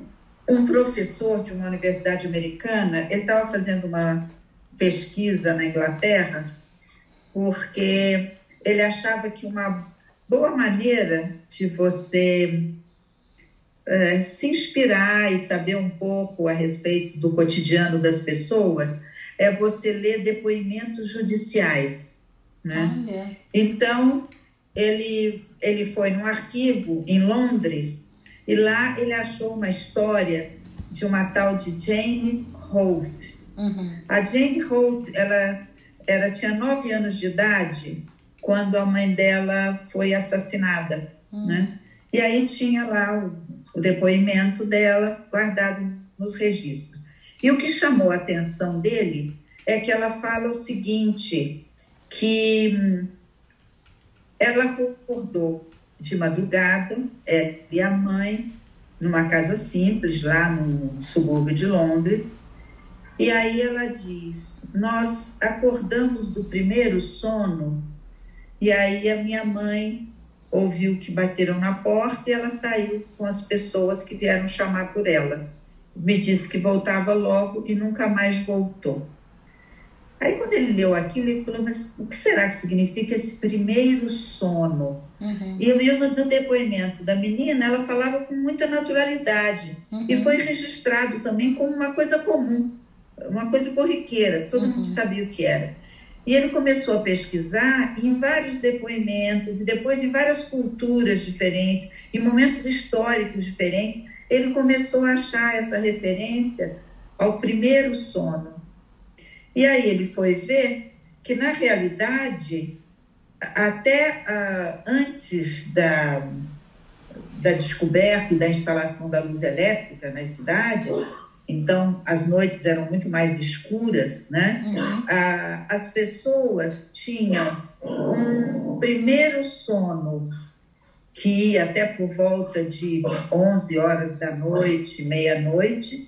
um professor de uma universidade americana, ele estava fazendo uma pesquisa na Inglaterra, porque ele achava que uma boa maneira de você uh, se inspirar e saber um pouco a respeito do cotidiano das pessoas é você ler depoimentos judiciais. Né? Então, ele, ele foi num arquivo em Londres e lá ele achou uma história de uma tal de Jane Host. Uhum. A Jane Host, ela, ela tinha nove anos de idade quando a mãe dela foi assassinada, uhum. né? E aí tinha lá o, o depoimento dela guardado nos registros. E o que chamou a atenção dele é que ela fala o seguinte, que hum, ela acordou de madrugada, é, e a mãe, numa casa simples, lá no subúrbio de Londres, e aí ela diz: Nós acordamos do primeiro sono, e aí a minha mãe ouviu que bateram na porta e ela saiu com as pessoas que vieram chamar por ela. Me disse que voltava logo e nunca mais voltou. Aí, quando ele leu aquilo, ele falou: Mas o que será que significa esse primeiro sono? Uhum. E eu, no, no depoimento da menina, ela falava com muita naturalidade. Uhum. E foi registrado também como uma coisa comum, uma coisa corriqueira, todo uhum. mundo sabia o que era. E ele começou a pesquisar em vários depoimentos, e depois em várias culturas diferentes, em momentos históricos diferentes, ele começou a achar essa referência ao primeiro sono. E aí ele foi ver que, na realidade, até antes da, da descoberta e da instalação da luz elétrica nas cidades, então as noites eram muito mais escuras, né? Uhum. Uh, as pessoas tinham um primeiro sono que ia até por volta de 11 horas da noite, meia-noite,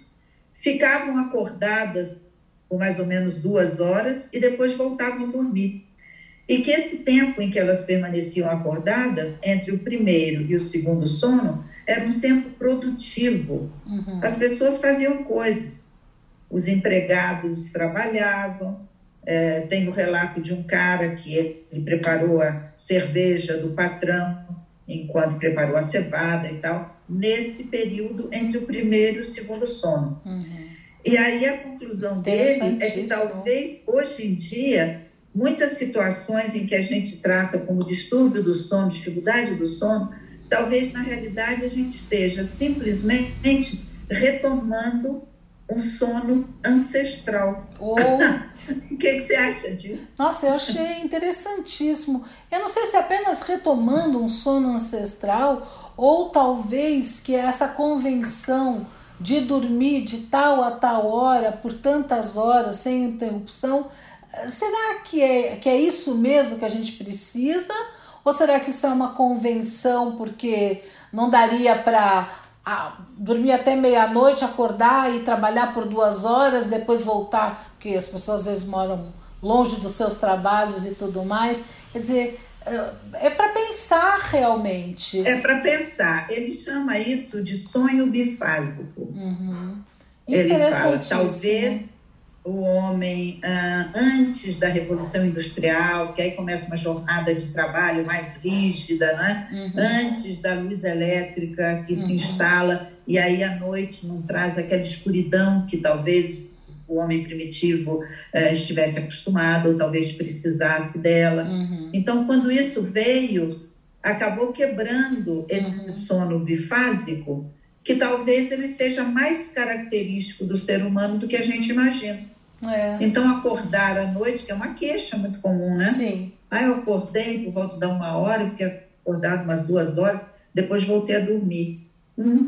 ficavam acordadas por mais ou menos duas horas e depois voltavam a dormir. E que esse tempo em que elas permaneciam acordadas, entre o primeiro e o segundo sono, era um tempo produtivo. Uhum. As pessoas faziam coisas, os empregados trabalhavam. É, tem o relato de um cara que ele preparou a cerveja do patrão enquanto preparou a cevada e tal, nesse período entre o primeiro e o segundo sono. Uhum. E aí a conclusão dele é que talvez hoje em dia muitas situações em que a gente trata como distúrbio do sono, dificuldade do sono, talvez na realidade a gente esteja simplesmente retomando um sono ancestral. Ou... [laughs] o que, que, você acha disso? Nossa, eu achei interessantíssimo. Eu não sei se é apenas retomando um sono ancestral ou talvez que essa convenção de dormir de tal a tal hora, por tantas horas, sem interrupção, será que é, que é isso mesmo que a gente precisa? Ou será que isso é uma convenção porque não daria para dormir até meia-noite, acordar e trabalhar por duas horas, depois voltar, porque as pessoas às vezes moram longe dos seus trabalhos e tudo mais. Quer dizer, é para pensar realmente. É para pensar. Ele chama isso de sonho bifásico. Uhum. Ele fala, talvez o homem, ah, antes da Revolução Industrial, que aí começa uma jornada de trabalho mais rígida, né? Uhum. antes da luz elétrica que uhum. se instala, e aí à noite não traz aquela escuridão que talvez o homem primitivo eh, estivesse acostumado ou talvez precisasse dela. Uhum. Então, quando isso veio, acabou quebrando esse uhum. sono bifásico, que talvez ele seja mais característico do ser humano do que a gente imagina. É. Então, acordar à noite, que é uma queixa muito comum, né? Sim. Aí eu acordei por volta de uma hora, fiquei acordado umas duas horas, depois voltei a dormir. Hum,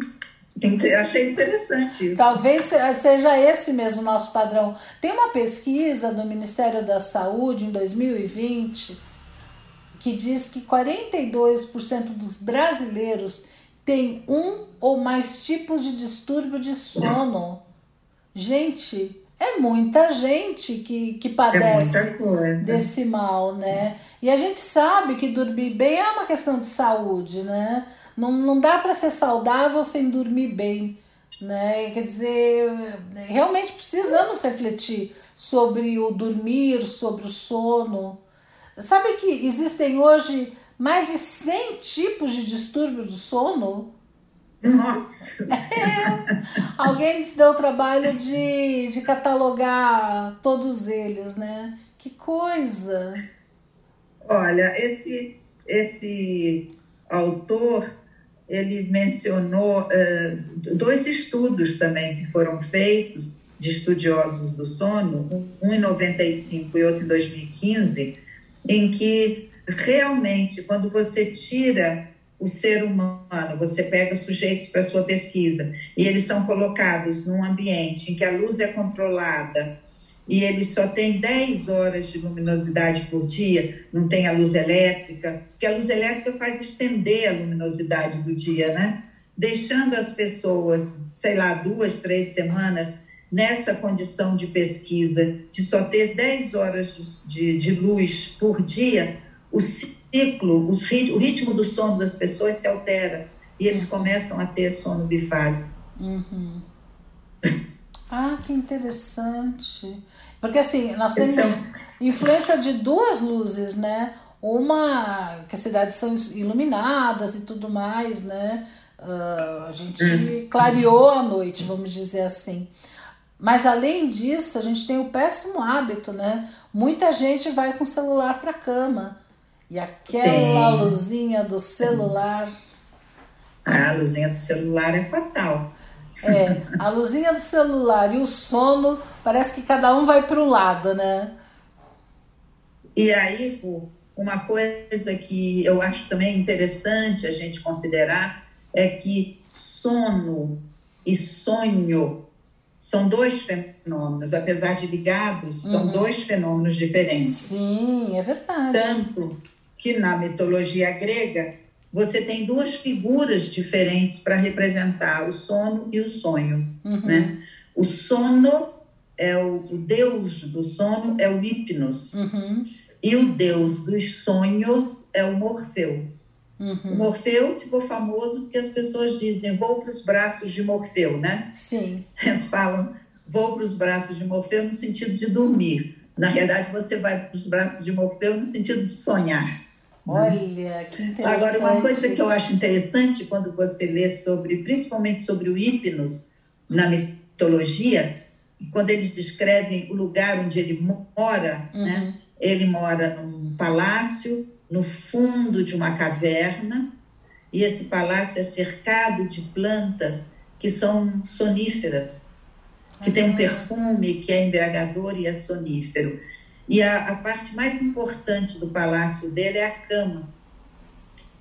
Achei interessante isso. Talvez seja esse mesmo o nosso padrão. Tem uma pesquisa do Ministério da Saúde em 2020 que diz que 42% dos brasileiros têm um ou mais tipos de distúrbio de sono. Gente, é muita gente que, que padece é desse mal, né? E a gente sabe que dormir bem é uma questão de saúde, né? Não, não dá para ser saudável sem dormir bem. Né? Quer dizer, realmente precisamos refletir sobre o dormir, sobre o sono. Sabe que existem hoje mais de 100 tipos de distúrbio do sono? Nossa! [laughs] É, alguém se deu o trabalho de, de catalogar todos eles, né? Que coisa! Olha, esse esse autor ele mencionou uh, dois estudos também que foram feitos de estudiosos do sono, um em 95 e outro em 2015, em que realmente quando você tira o ser humano, você pega sujeitos para sua pesquisa e eles são colocados num ambiente em que a luz é controlada e eles só têm 10 horas de luminosidade por dia, não tem a luz elétrica, porque a luz elétrica faz estender a luminosidade do dia, né? Deixando as pessoas, sei lá, duas, três semanas nessa condição de pesquisa, de só ter 10 horas de, de, de luz por dia, o ciclo, os, o ritmo do sono das pessoas se altera e eles começam a ter sono bifásico. Uhum. Ah, que interessante. Porque assim, nós temos é influência de duas luzes, né? Uma que as cidades são iluminadas e tudo mais, né? Uh, a gente hum. clareou a noite, vamos dizer assim. Mas além disso, a gente tem o péssimo hábito, né? Muita gente vai com o celular para cama. E aquela Sim. luzinha do celular. Ah, a luzinha do celular é fatal. É, a luzinha do celular e o sono, parece que cada um vai para um lado, né? E aí, uma coisa que eu acho também interessante a gente considerar é que sono e sonho são dois fenômenos, apesar de ligados, são uhum. dois fenômenos diferentes. Sim, é verdade. Tanto que na mitologia grega você tem duas figuras diferentes para representar o sono e o sonho. Uhum. Né? O sono é o, o, deus do sono é o Hipnos uhum. e o deus dos sonhos é o Morfeu. Uhum. O Morfeu ficou famoso porque as pessoas dizem vou para os braços de Morfeu, né? Sim. Eles falam vou para os braços de Morfeu no sentido de dormir. Na verdade, você vai para os braços de Morfeu no sentido de sonhar. Olha, que interessante. Agora, uma coisa que eu acho interessante quando você lê sobre, principalmente sobre o Hipnos na mitologia, quando eles descrevem o lugar onde ele mora, uhum. né? Ele mora num palácio no fundo de uma caverna e esse palácio é cercado de plantas que são soníferas, que tem um ah. perfume que é embriagador e é sonífero. E a, a parte mais importante do palácio dele é a cama,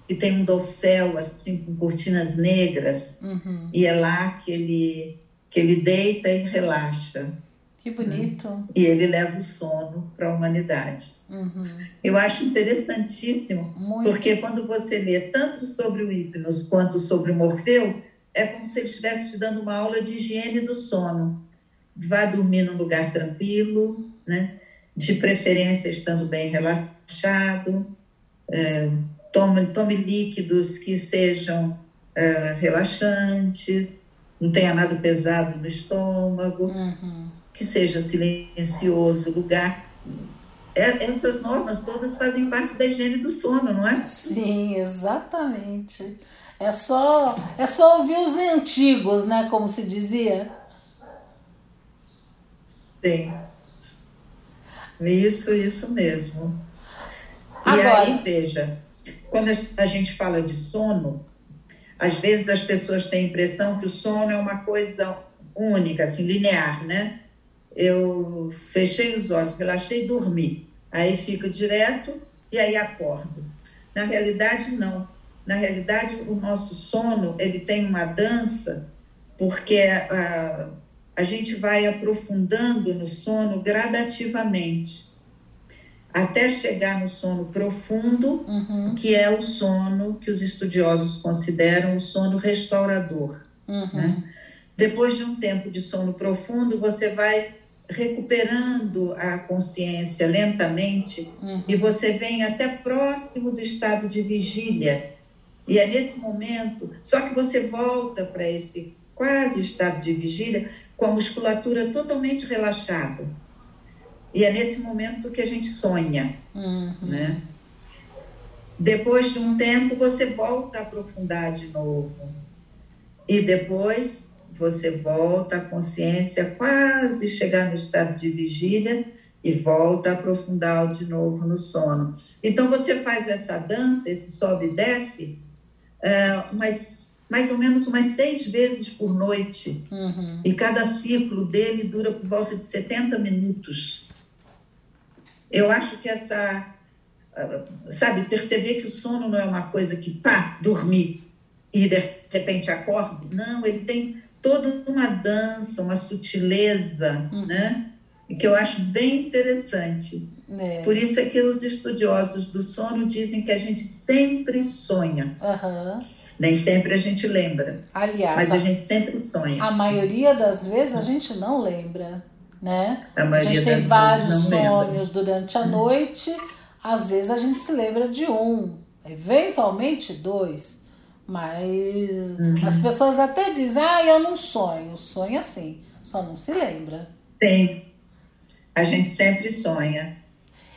que tem um dossel assim com cortinas negras uhum. e é lá que ele que ele deita e relaxa. Que bonito. Né? E ele leva o sono para a humanidade. Uhum. Eu acho interessantíssimo, Muito. porque quando você lê tanto sobre o Hipnos quanto sobre o Morfeu, é como se ele estivesse te dando uma aula de higiene do sono. Vá dormir num lugar tranquilo, né? De preferência estando bem relaxado, é, tome, tome líquidos que sejam é, relaxantes, não tenha nada pesado no estômago, uhum. que seja silencioso o lugar. É, essas normas todas fazem parte da higiene do sono, não é? Sim, exatamente. É só, é só ouvir os antigos, né? Como se dizia. Sim. Isso, isso mesmo. Agora. E aí, veja, quando a gente fala de sono, às vezes as pessoas têm a impressão que o sono é uma coisa única, assim, linear, né? Eu fechei os olhos, relaxei e dormi. Aí fico direto e aí acordo. Na realidade, não. Na realidade, o nosso sono, ele tem uma dança, porque a, a gente vai aprofundando no sono gradativamente, até chegar no sono profundo, uhum. que é o sono que os estudiosos consideram o sono restaurador. Uhum. Né? Depois de um tempo de sono profundo, você vai recuperando a consciência lentamente uhum. e você vem até próximo do estado de vigília. E é nesse momento, só que você volta para esse quase estado de vigília com a musculatura totalmente relaxada. E é nesse momento que a gente sonha, uhum. né? Depois de um tempo, você volta a aprofundar de novo. E depois você volta à consciência, quase chegar no estado de vigília, e volta a aprofundar de novo no sono. Então você faz essa dança, esse sobe e desce, é, umas, mais ou menos umas seis vezes por noite. Uhum. E cada ciclo dele dura por volta de 70 minutos. Eu acho que essa, sabe, perceber que o sono não é uma coisa que, pá, dormir e de repente acordo. Não, ele tem toda uma dança, uma sutileza, uhum. né? Que eu acho bem interessante. É. Por isso é que os estudiosos do sono dizem que a gente sempre sonha. Uhum. Nem sempre a gente lembra. Aliás, mas a, a, gente sempre sonha. A maioria das vezes a gente não lembra, né? A, a gente tem vários sonhos lembra. durante a noite. Às vezes a gente se lembra de um, eventualmente dois. Mas uhum. as pessoas até dizem, ah, eu não sonho. Sonha sim, só não se lembra. Tem. A gente sempre sonha.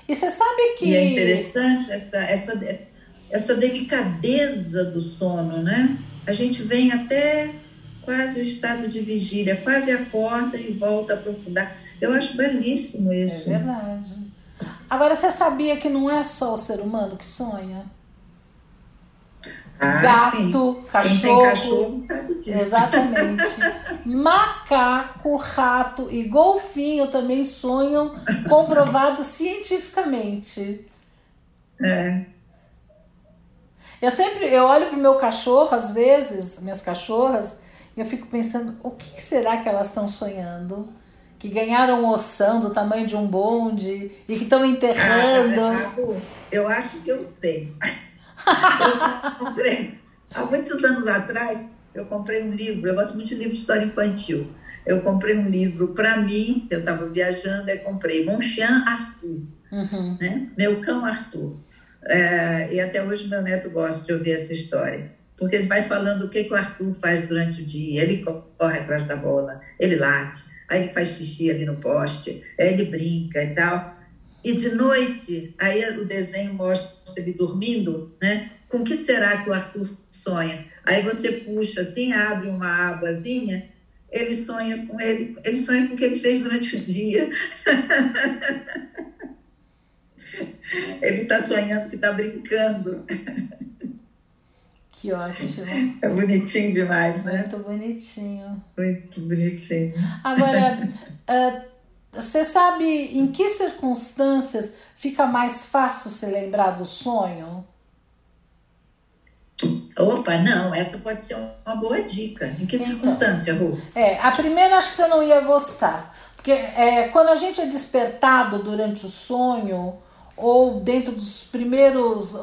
E você sabe que. E é interessante essa, essa, essa delicadeza do sono, né? A gente vem até quase o estado de vigília, quase acorda e volta a aprofundar. Eu acho belíssimo isso. É verdade. Agora, você sabia que não é só o ser humano que sonha? Ah, gato, sim. cachorro. cachorro sabe disso. Exatamente. [laughs] Macaco, rato e golfinho também sonham, comprovado cientificamente. É. Eu sempre eu olho pro meu cachorro, às vezes, minhas cachorras, e eu fico pensando, o que será que elas estão sonhando? Que ganharam oção do tamanho de um bonde e que estão enterrando. Ah, eu acho que eu sei. [laughs] eu comprei, há muitos anos atrás, eu comprei um livro, eu gosto muito de livro de história infantil. Eu comprei um livro para mim, eu estava viajando, e comprei Monchien Arthur, uhum. né? Meu Cão Arthur. É, e até hoje meu neto gosta de ouvir essa história. Porque ele vai falando o que, que o Arthur faz durante o dia. Ele corre atrás da bola, ele late, aí ele faz xixi ali no poste, aí ele brinca e tal. E de noite, aí o desenho mostra ele dormindo, né? Com que será que o Arthur sonha? Aí você puxa assim, abre uma abazinha, ele sonha com ele, ele sonha com o que ele fez durante o dia. [laughs] ele está sonhando que está brincando. Que ótimo. É bonitinho demais, né? Muito bonitinho. Muito bonitinho. Agora, uh, [laughs] Você sabe em que circunstâncias fica mais fácil se lembrar do sonho? Opa, não, essa pode ser uma boa dica. Em que então, circunstância, Ru? É, a primeira acho que você não ia gostar. Porque é, quando a gente é despertado durante o sonho, ou dentro dos primeiros,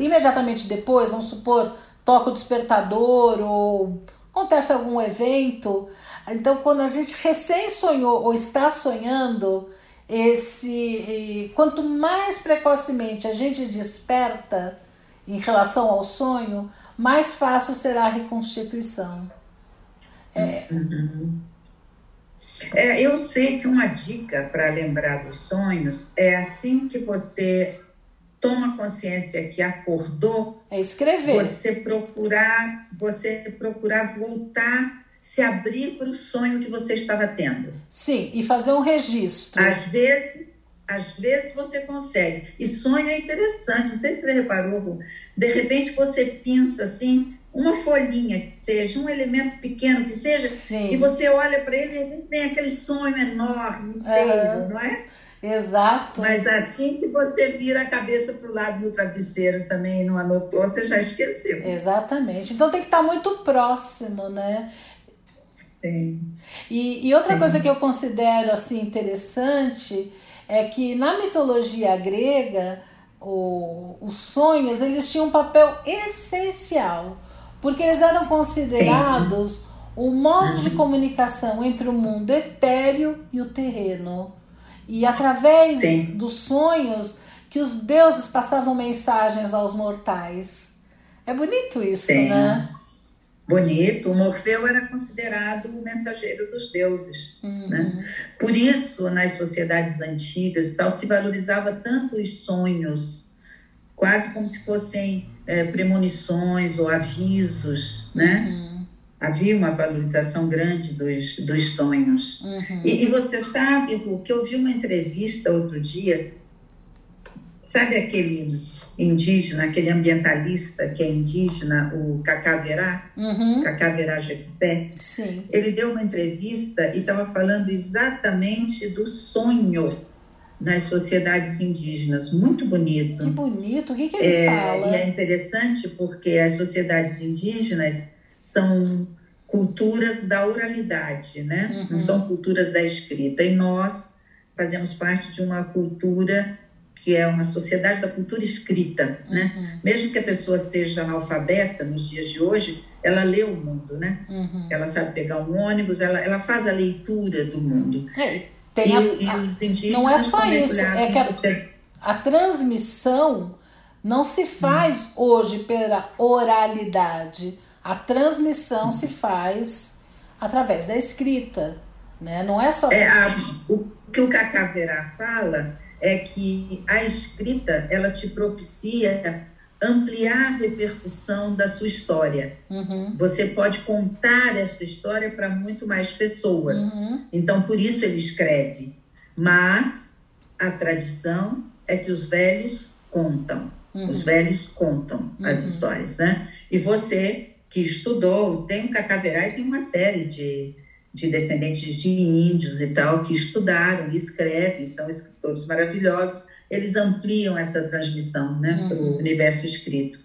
imediatamente depois, vamos supor, toca o despertador, ou acontece algum evento, então, quando a gente recém sonhou ou está sonhando, esse quanto mais precocemente a gente desperta em relação ao sonho, mais fácil será a reconstituição. É, uhum. É eu sei que uma dica para lembrar dos sonhos é assim que você toma consciência que acordou, é escrever. Você procurar, você procurar voltar se abrir para o sonho que você estava tendo. Sim, e fazer um registro. Às vezes, às vezes você consegue. E sonho é interessante, não sei se você reparou, de repente você pensa assim, uma folhinha que seja, um elemento pequeno que seja, Sim. e você olha para ele e vem aquele sonho enorme, inteiro, uhum. não é? Exato. Mas assim que você vira a cabeça para o lado do travesseiro também e não anotou, você já esqueceu. Exatamente. Então tem que estar muito próximo, né? Sim. E, e outra Sim. coisa que eu considero assim interessante é que na mitologia grega o, os sonhos eles tinham um papel essencial porque eles eram considerados Sim. o modo uhum. de comunicação entre o mundo etéreo e o terreno e através Sim. dos sonhos que os deuses passavam mensagens aos mortais é bonito isso Sim. né bonito, o Morfeu era considerado o mensageiro dos deuses. Uhum. Né? Por isso, nas sociedades antigas tal, se valorizava tanto os sonhos, quase como se fossem é, premonições ou avisos, né? Uhum. havia uma valorização grande dos, dos sonhos. Uhum. E, e, você sabe, Ru, que eu vi uma entrevista outro dia, sabe aquele indígena, aquele ambientalista que é indígena, o Cacaverá, uhum. Cacaverá? Sim. Ele deu uma entrevista e estava falando exatamente do sonho nas sociedades indígenas. Muito bonito. Que bonito. O que, que ele é, fala? E é interessante porque as sociedades indígenas são culturas da oralidade, né? Uhum. Não são culturas da escrita. E nós fazemos parte de uma cultura que é uma sociedade da cultura escrita, né? uhum. né? Mesmo que a pessoa seja analfabeta nos dias de hoje, ela lê o mundo, né? Uhum. Ela sabe pegar um ônibus, ela, ela faz a leitura do mundo. É, tem e, a, e os indígenas não é só isso, é que a, a transmissão não se faz uhum. hoje pela oralidade a transmissão se faz através da escrita, né? Não é só. É, a, o que o Cacaverá fala é que a escrita ela te propicia ampliar a repercussão da sua história. Uhum. Você pode contar essa história para muito mais pessoas. Uhum. Então, por isso ele escreve. Mas a tradição é que os velhos contam. Uhum. Os velhos contam as uhum. histórias, né? E você que estudou, tem um Cacaverá e tem uma série de, de descendentes de índios e tal, que estudaram e escrevem, são escritores maravilhosos, eles ampliam essa transmissão né, uhum. para o universo escrito.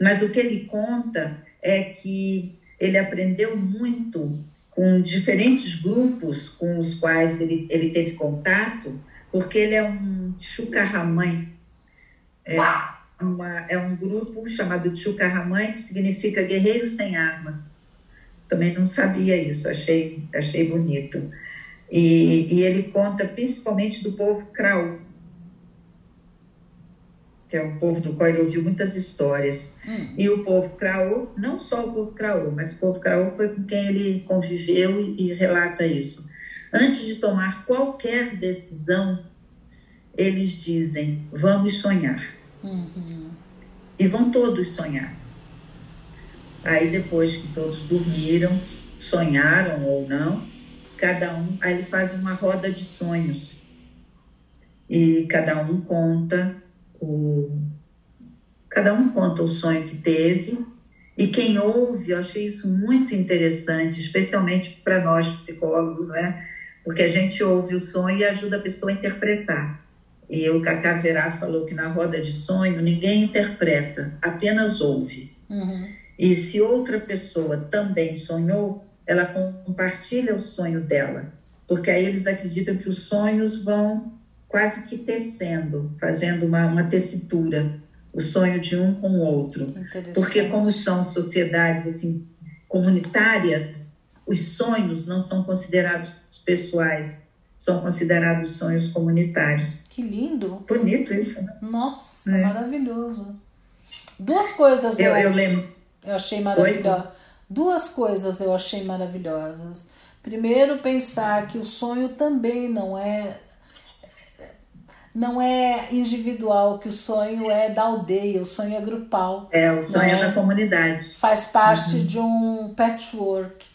Mas o que ele conta é que ele aprendeu muito com diferentes grupos com os quais ele, ele teve contato, porque ele é um chucarramãe. É, uma, é um grupo chamado Chucarramãe, que significa Guerreiros Sem Armas. Também não sabia isso, achei, achei bonito. E, e ele conta principalmente do povo Krau, que é um povo do qual ele ouviu muitas histórias. Hum. E o povo Krau, não só o povo Krau, mas o povo Krau foi com quem ele conviveu e, e relata isso. Antes de tomar qualquer decisão, eles dizem: vamos sonhar. Uhum. E vão todos sonhar. Aí depois que todos dormiram, sonharam ou não, cada um, aí ele faz uma roda de sonhos. E cada um conta o cada um conta o sonho que teve. E quem ouve, eu achei isso muito interessante, especialmente para nós psicólogos, né? Porque a gente ouve o sonho e ajuda a pessoa a interpretar. E o Cacá Verá falou que na roda de sonho ninguém interpreta, apenas ouve. Uhum. E se outra pessoa também sonhou, ela compartilha o sonho dela, porque aí eles acreditam que os sonhos vão quase que tecendo, fazendo uma, uma tessitura, o sonho de um com o outro. Porque como são sociedades assim comunitárias, os sonhos não são considerados pessoais, são considerados sonhos comunitários. Que lindo. Bonito isso, né? Nossa, é. maravilhoso. Duas coisas eu, eu, eu lembro. Eu achei maravilhoso. Duas coisas eu achei maravilhosas. Primeiro, pensar que o sonho também não é não é individual, que o sonho é da aldeia, o sonho é grupal. É, o sonho é? é da comunidade. Faz parte uhum. de um patchwork,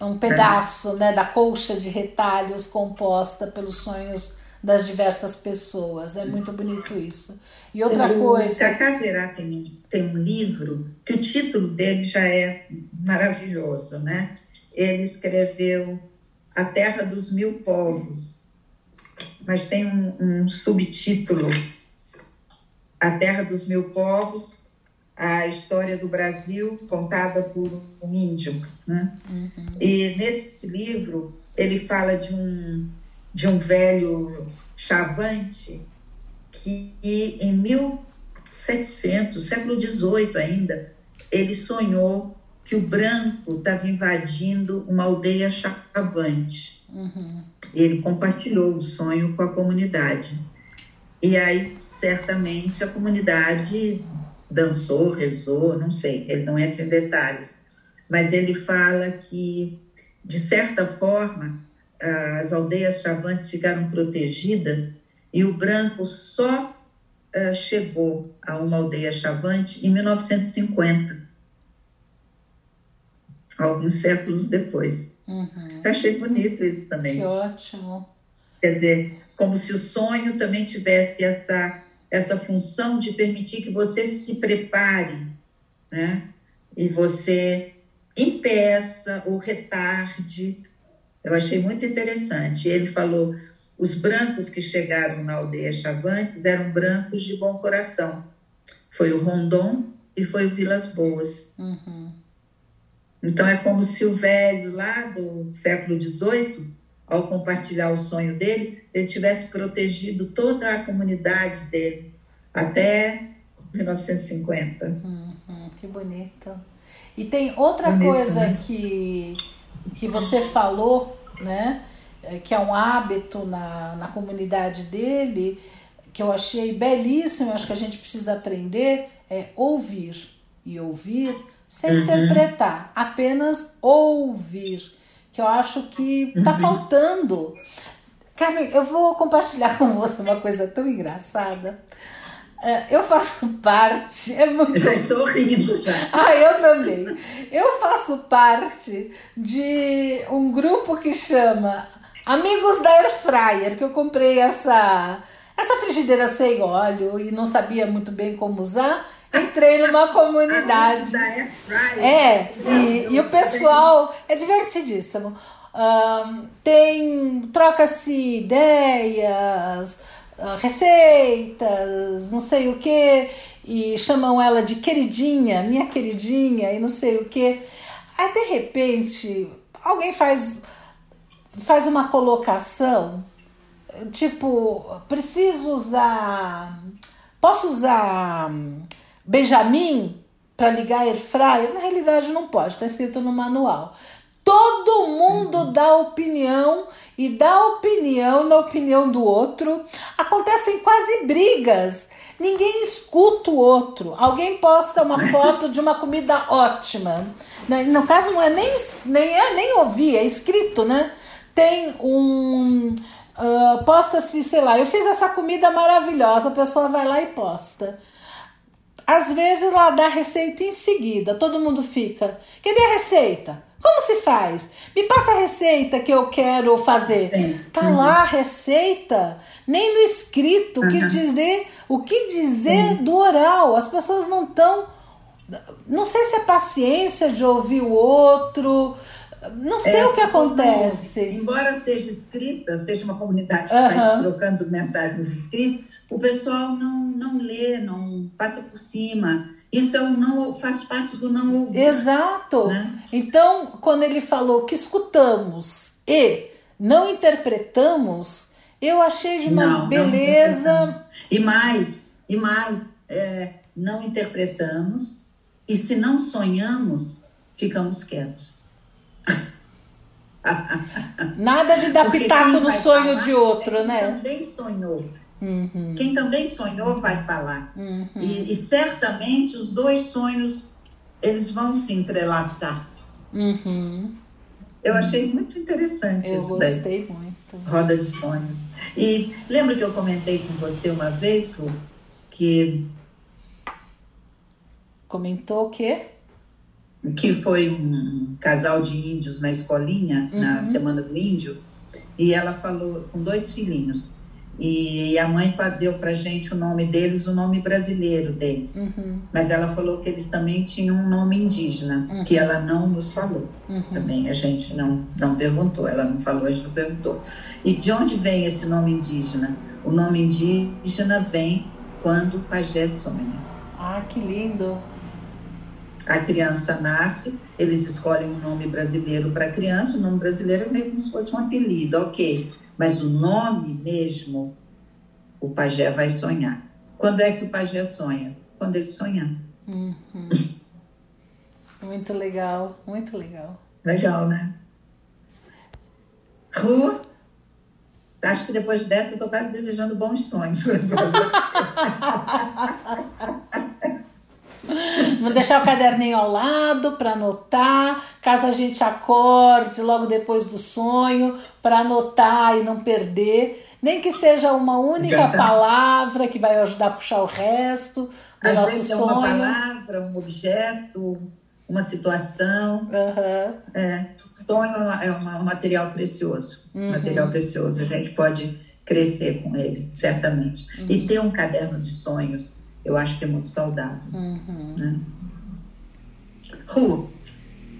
um pedaço é. né, da colcha de retalhos composta pelos sonhos das diversas pessoas. É muito bonito isso. E outra o coisa. Cacá Verá tem, tem um livro que o título dele já é maravilhoso, né? Ele escreveu A Terra dos Mil Povos, mas tem um, um subtítulo: A Terra dos Mil Povos, a história do Brasil contada por um índio. Né? Uhum. E nesse livro ele fala de um de um velho chavante que em 1700, século XVIII ainda, ele sonhou que o branco estava invadindo uma aldeia chavante. Uhum. Ele compartilhou o sonho com a comunidade. E aí, certamente, a comunidade dançou, rezou, não sei, ele não entra em detalhes. Mas ele fala que, de certa forma, as aldeias chavantes ficaram protegidas e o branco só uh, chegou a uma aldeia chavante em 1950. Alguns séculos depois. Uhum. achei bonito isso também. Que ótimo. Quer dizer, como se o sonho também tivesse essa, essa função de permitir que você se prepare, né? E você impeça ou retarde. Eu achei muito interessante. Ele falou: os brancos que chegaram na aldeia Chavantes eram brancos de bom coração. Foi o Rondon e foi o Vilas Boas. Uhum. Então é como se o velho lá do século XVIII, ao compartilhar o sonho dele, ele tivesse protegido toda a comunidade dele até 1950. Uhum, que bonito. E tem outra bonito, coisa né? que, que você falou, né? Que é um hábito na, na comunidade dele, que eu achei belíssimo, acho que a gente precisa aprender, é ouvir. E ouvir sem uhum. interpretar, apenas ouvir, que eu acho que está uhum. faltando. Carmen, eu vou compartilhar [laughs] com você uma coisa tão engraçada. É, eu faço parte. É muito... Já estou rindo já. [laughs] Ah, eu também. Eu faço parte de um grupo que chama Amigos da Air Fryer, que eu comprei essa, essa frigideira sem óleo e não sabia muito bem como usar entrei numa comunidade. É, e, e o pessoal é divertidíssimo. Um, tem troca-se ideias, uh, receitas, não sei o que, e chamam ela de queridinha, minha queridinha, e não sei o que. Aí de repente alguém faz, faz uma colocação, tipo, preciso usar. Posso usar Benjamin para ligar air fryer, na realidade não pode, está escrito no manual. Todo mundo uhum. dá opinião e dá opinião na opinião do outro. Acontecem quase brigas. Ninguém escuta o outro. Alguém posta uma [laughs] foto de uma comida ótima. No caso, não é nem, nem, é, nem ouvir, é escrito, né? Tem um. Uh, posta-se, sei lá, eu fiz essa comida maravilhosa, a pessoa vai lá e posta. Às vezes ela dá receita em seguida, todo mundo fica. Cadê a receita? Como se faz? Me passa a receita que eu quero fazer. Sim. Tá uhum. lá a receita, nem no escrito, o que dizer, o que dizer do oral. As pessoas não estão. Não sei se é paciência de ouvir o outro, não sei é, o que acontece. Não, embora seja escrita, seja uma comunidade que está trocando mensagens escritas, o pessoal não, não lê, não passa por cima. Isso é um não, faz parte do não ouvir. Exato. Né? Então, quando ele falou que escutamos e não interpretamos, eu achei de uma não, beleza. Não e mais, e mais, é, não interpretamos, e se não sonhamos, ficamos quietos. Nada de dar pitaco no sonho de outro, é né? Também sonhou. Uhum. Quem também sonhou vai falar. Uhum. E, e, certamente os dois sonhos eles vão se entrelaçar. Uhum. Eu achei muito interessante eu isso daí. Eu gostei muito. Roda de sonhos. E lembra que eu comentei com você uma vez, Lu, que... Comentou o quê? Que foi um casal de índios na escolinha, na uhum. Semana do Índio, e ela falou com dois filhinhos. E a mãe deu para gente o nome deles, o nome brasileiro deles. Uhum. Mas ela falou que eles também tinham um nome indígena, uhum. que ela não nos falou. Uhum. Também a gente não, não perguntou, ela não falou, a gente não perguntou. E de onde vem esse nome indígena? O nome indígena vem quando o pajé sonha. Ah, que lindo! A criança nasce, eles escolhem um nome brasileiro para a criança, o nome brasileiro é meio como se fosse um apelido, ok. Mas o nome mesmo, o pajé vai sonhar. Quando é que o pajé sonha? Quando ele sonhar. Uhum. muito legal, muito legal. Legal, né? Ru, acho que depois dessa eu tô quase desejando bons sonhos para [laughs] Vou deixar o caderninho ao lado para anotar, caso a gente acorde logo depois do sonho, para anotar e não perder. Nem que seja uma única palavra que vai ajudar a puxar o resto do Às nosso vezes sonho. É uma palavra, um objeto, uma situação. Uhum. É, sonho é, é um material precioso, uhum. material precioso. A gente pode crescer com ele, certamente. Uhum. E ter um caderno de sonhos, eu acho que é muito saudável. Uhum. Né? Ru,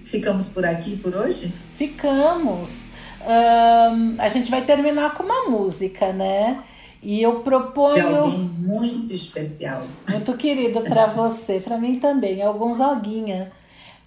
ficamos por aqui por hoje? Ficamos. Um, a gente vai terminar com uma música, né? E eu proponho. De alguém muito especial. Muito querido para você, para mim também, o Gonzaguinha.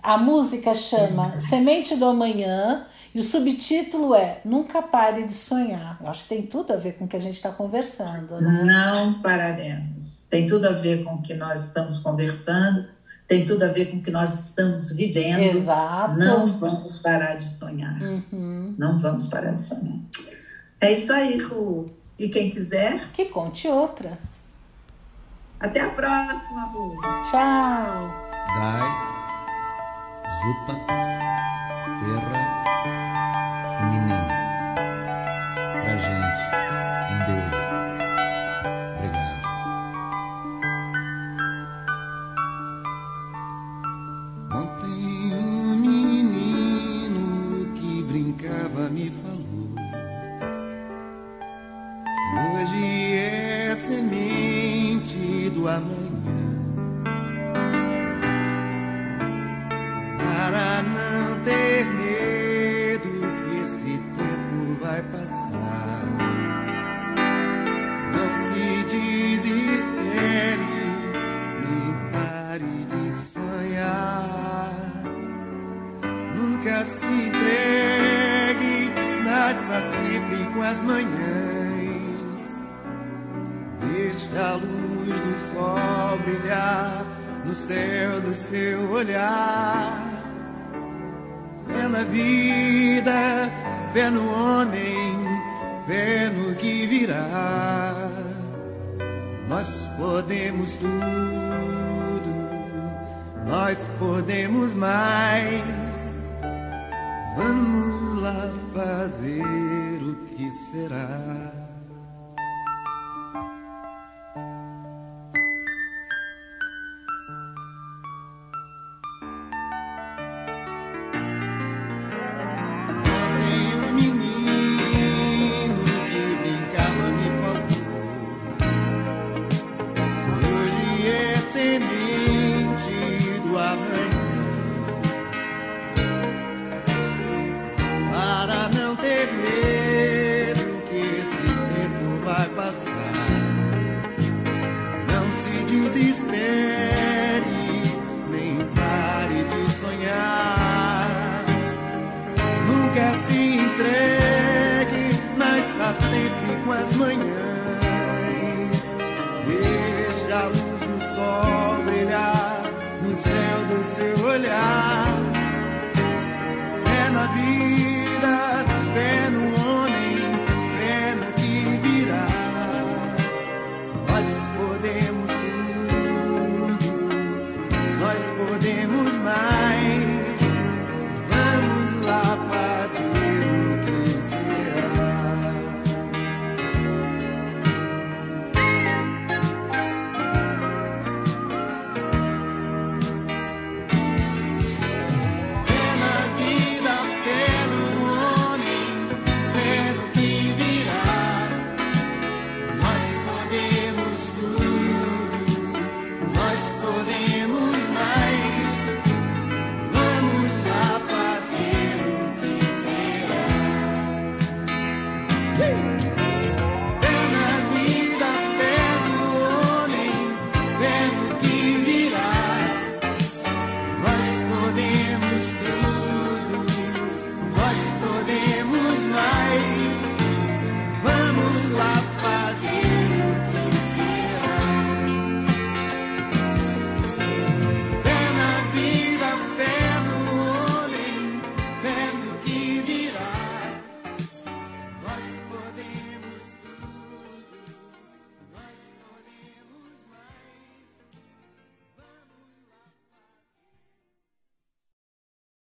A música chama Semente do Amanhã e o subtítulo é Nunca Pare de Sonhar. Eu acho que tem tudo a ver com o que a gente está conversando, né? Não pararemos. Tem tudo a ver com o que nós estamos conversando, tem tudo a ver com o que nós estamos vivendo. Exato. Não vamos parar de sonhar. Uhum. Não vamos parar de sonhar. É isso aí, Ru. E quem quiser. Que conte outra. Até a próxima, Ru. Tchau. Dai, Zupa, as manhãs. Deixe a luz do sol brilhar no céu do seu olhar. Fé na vida, fé no homem, fé no que virá. Nós podemos tudo, nós podemos mais. Vamos lá fazer que será.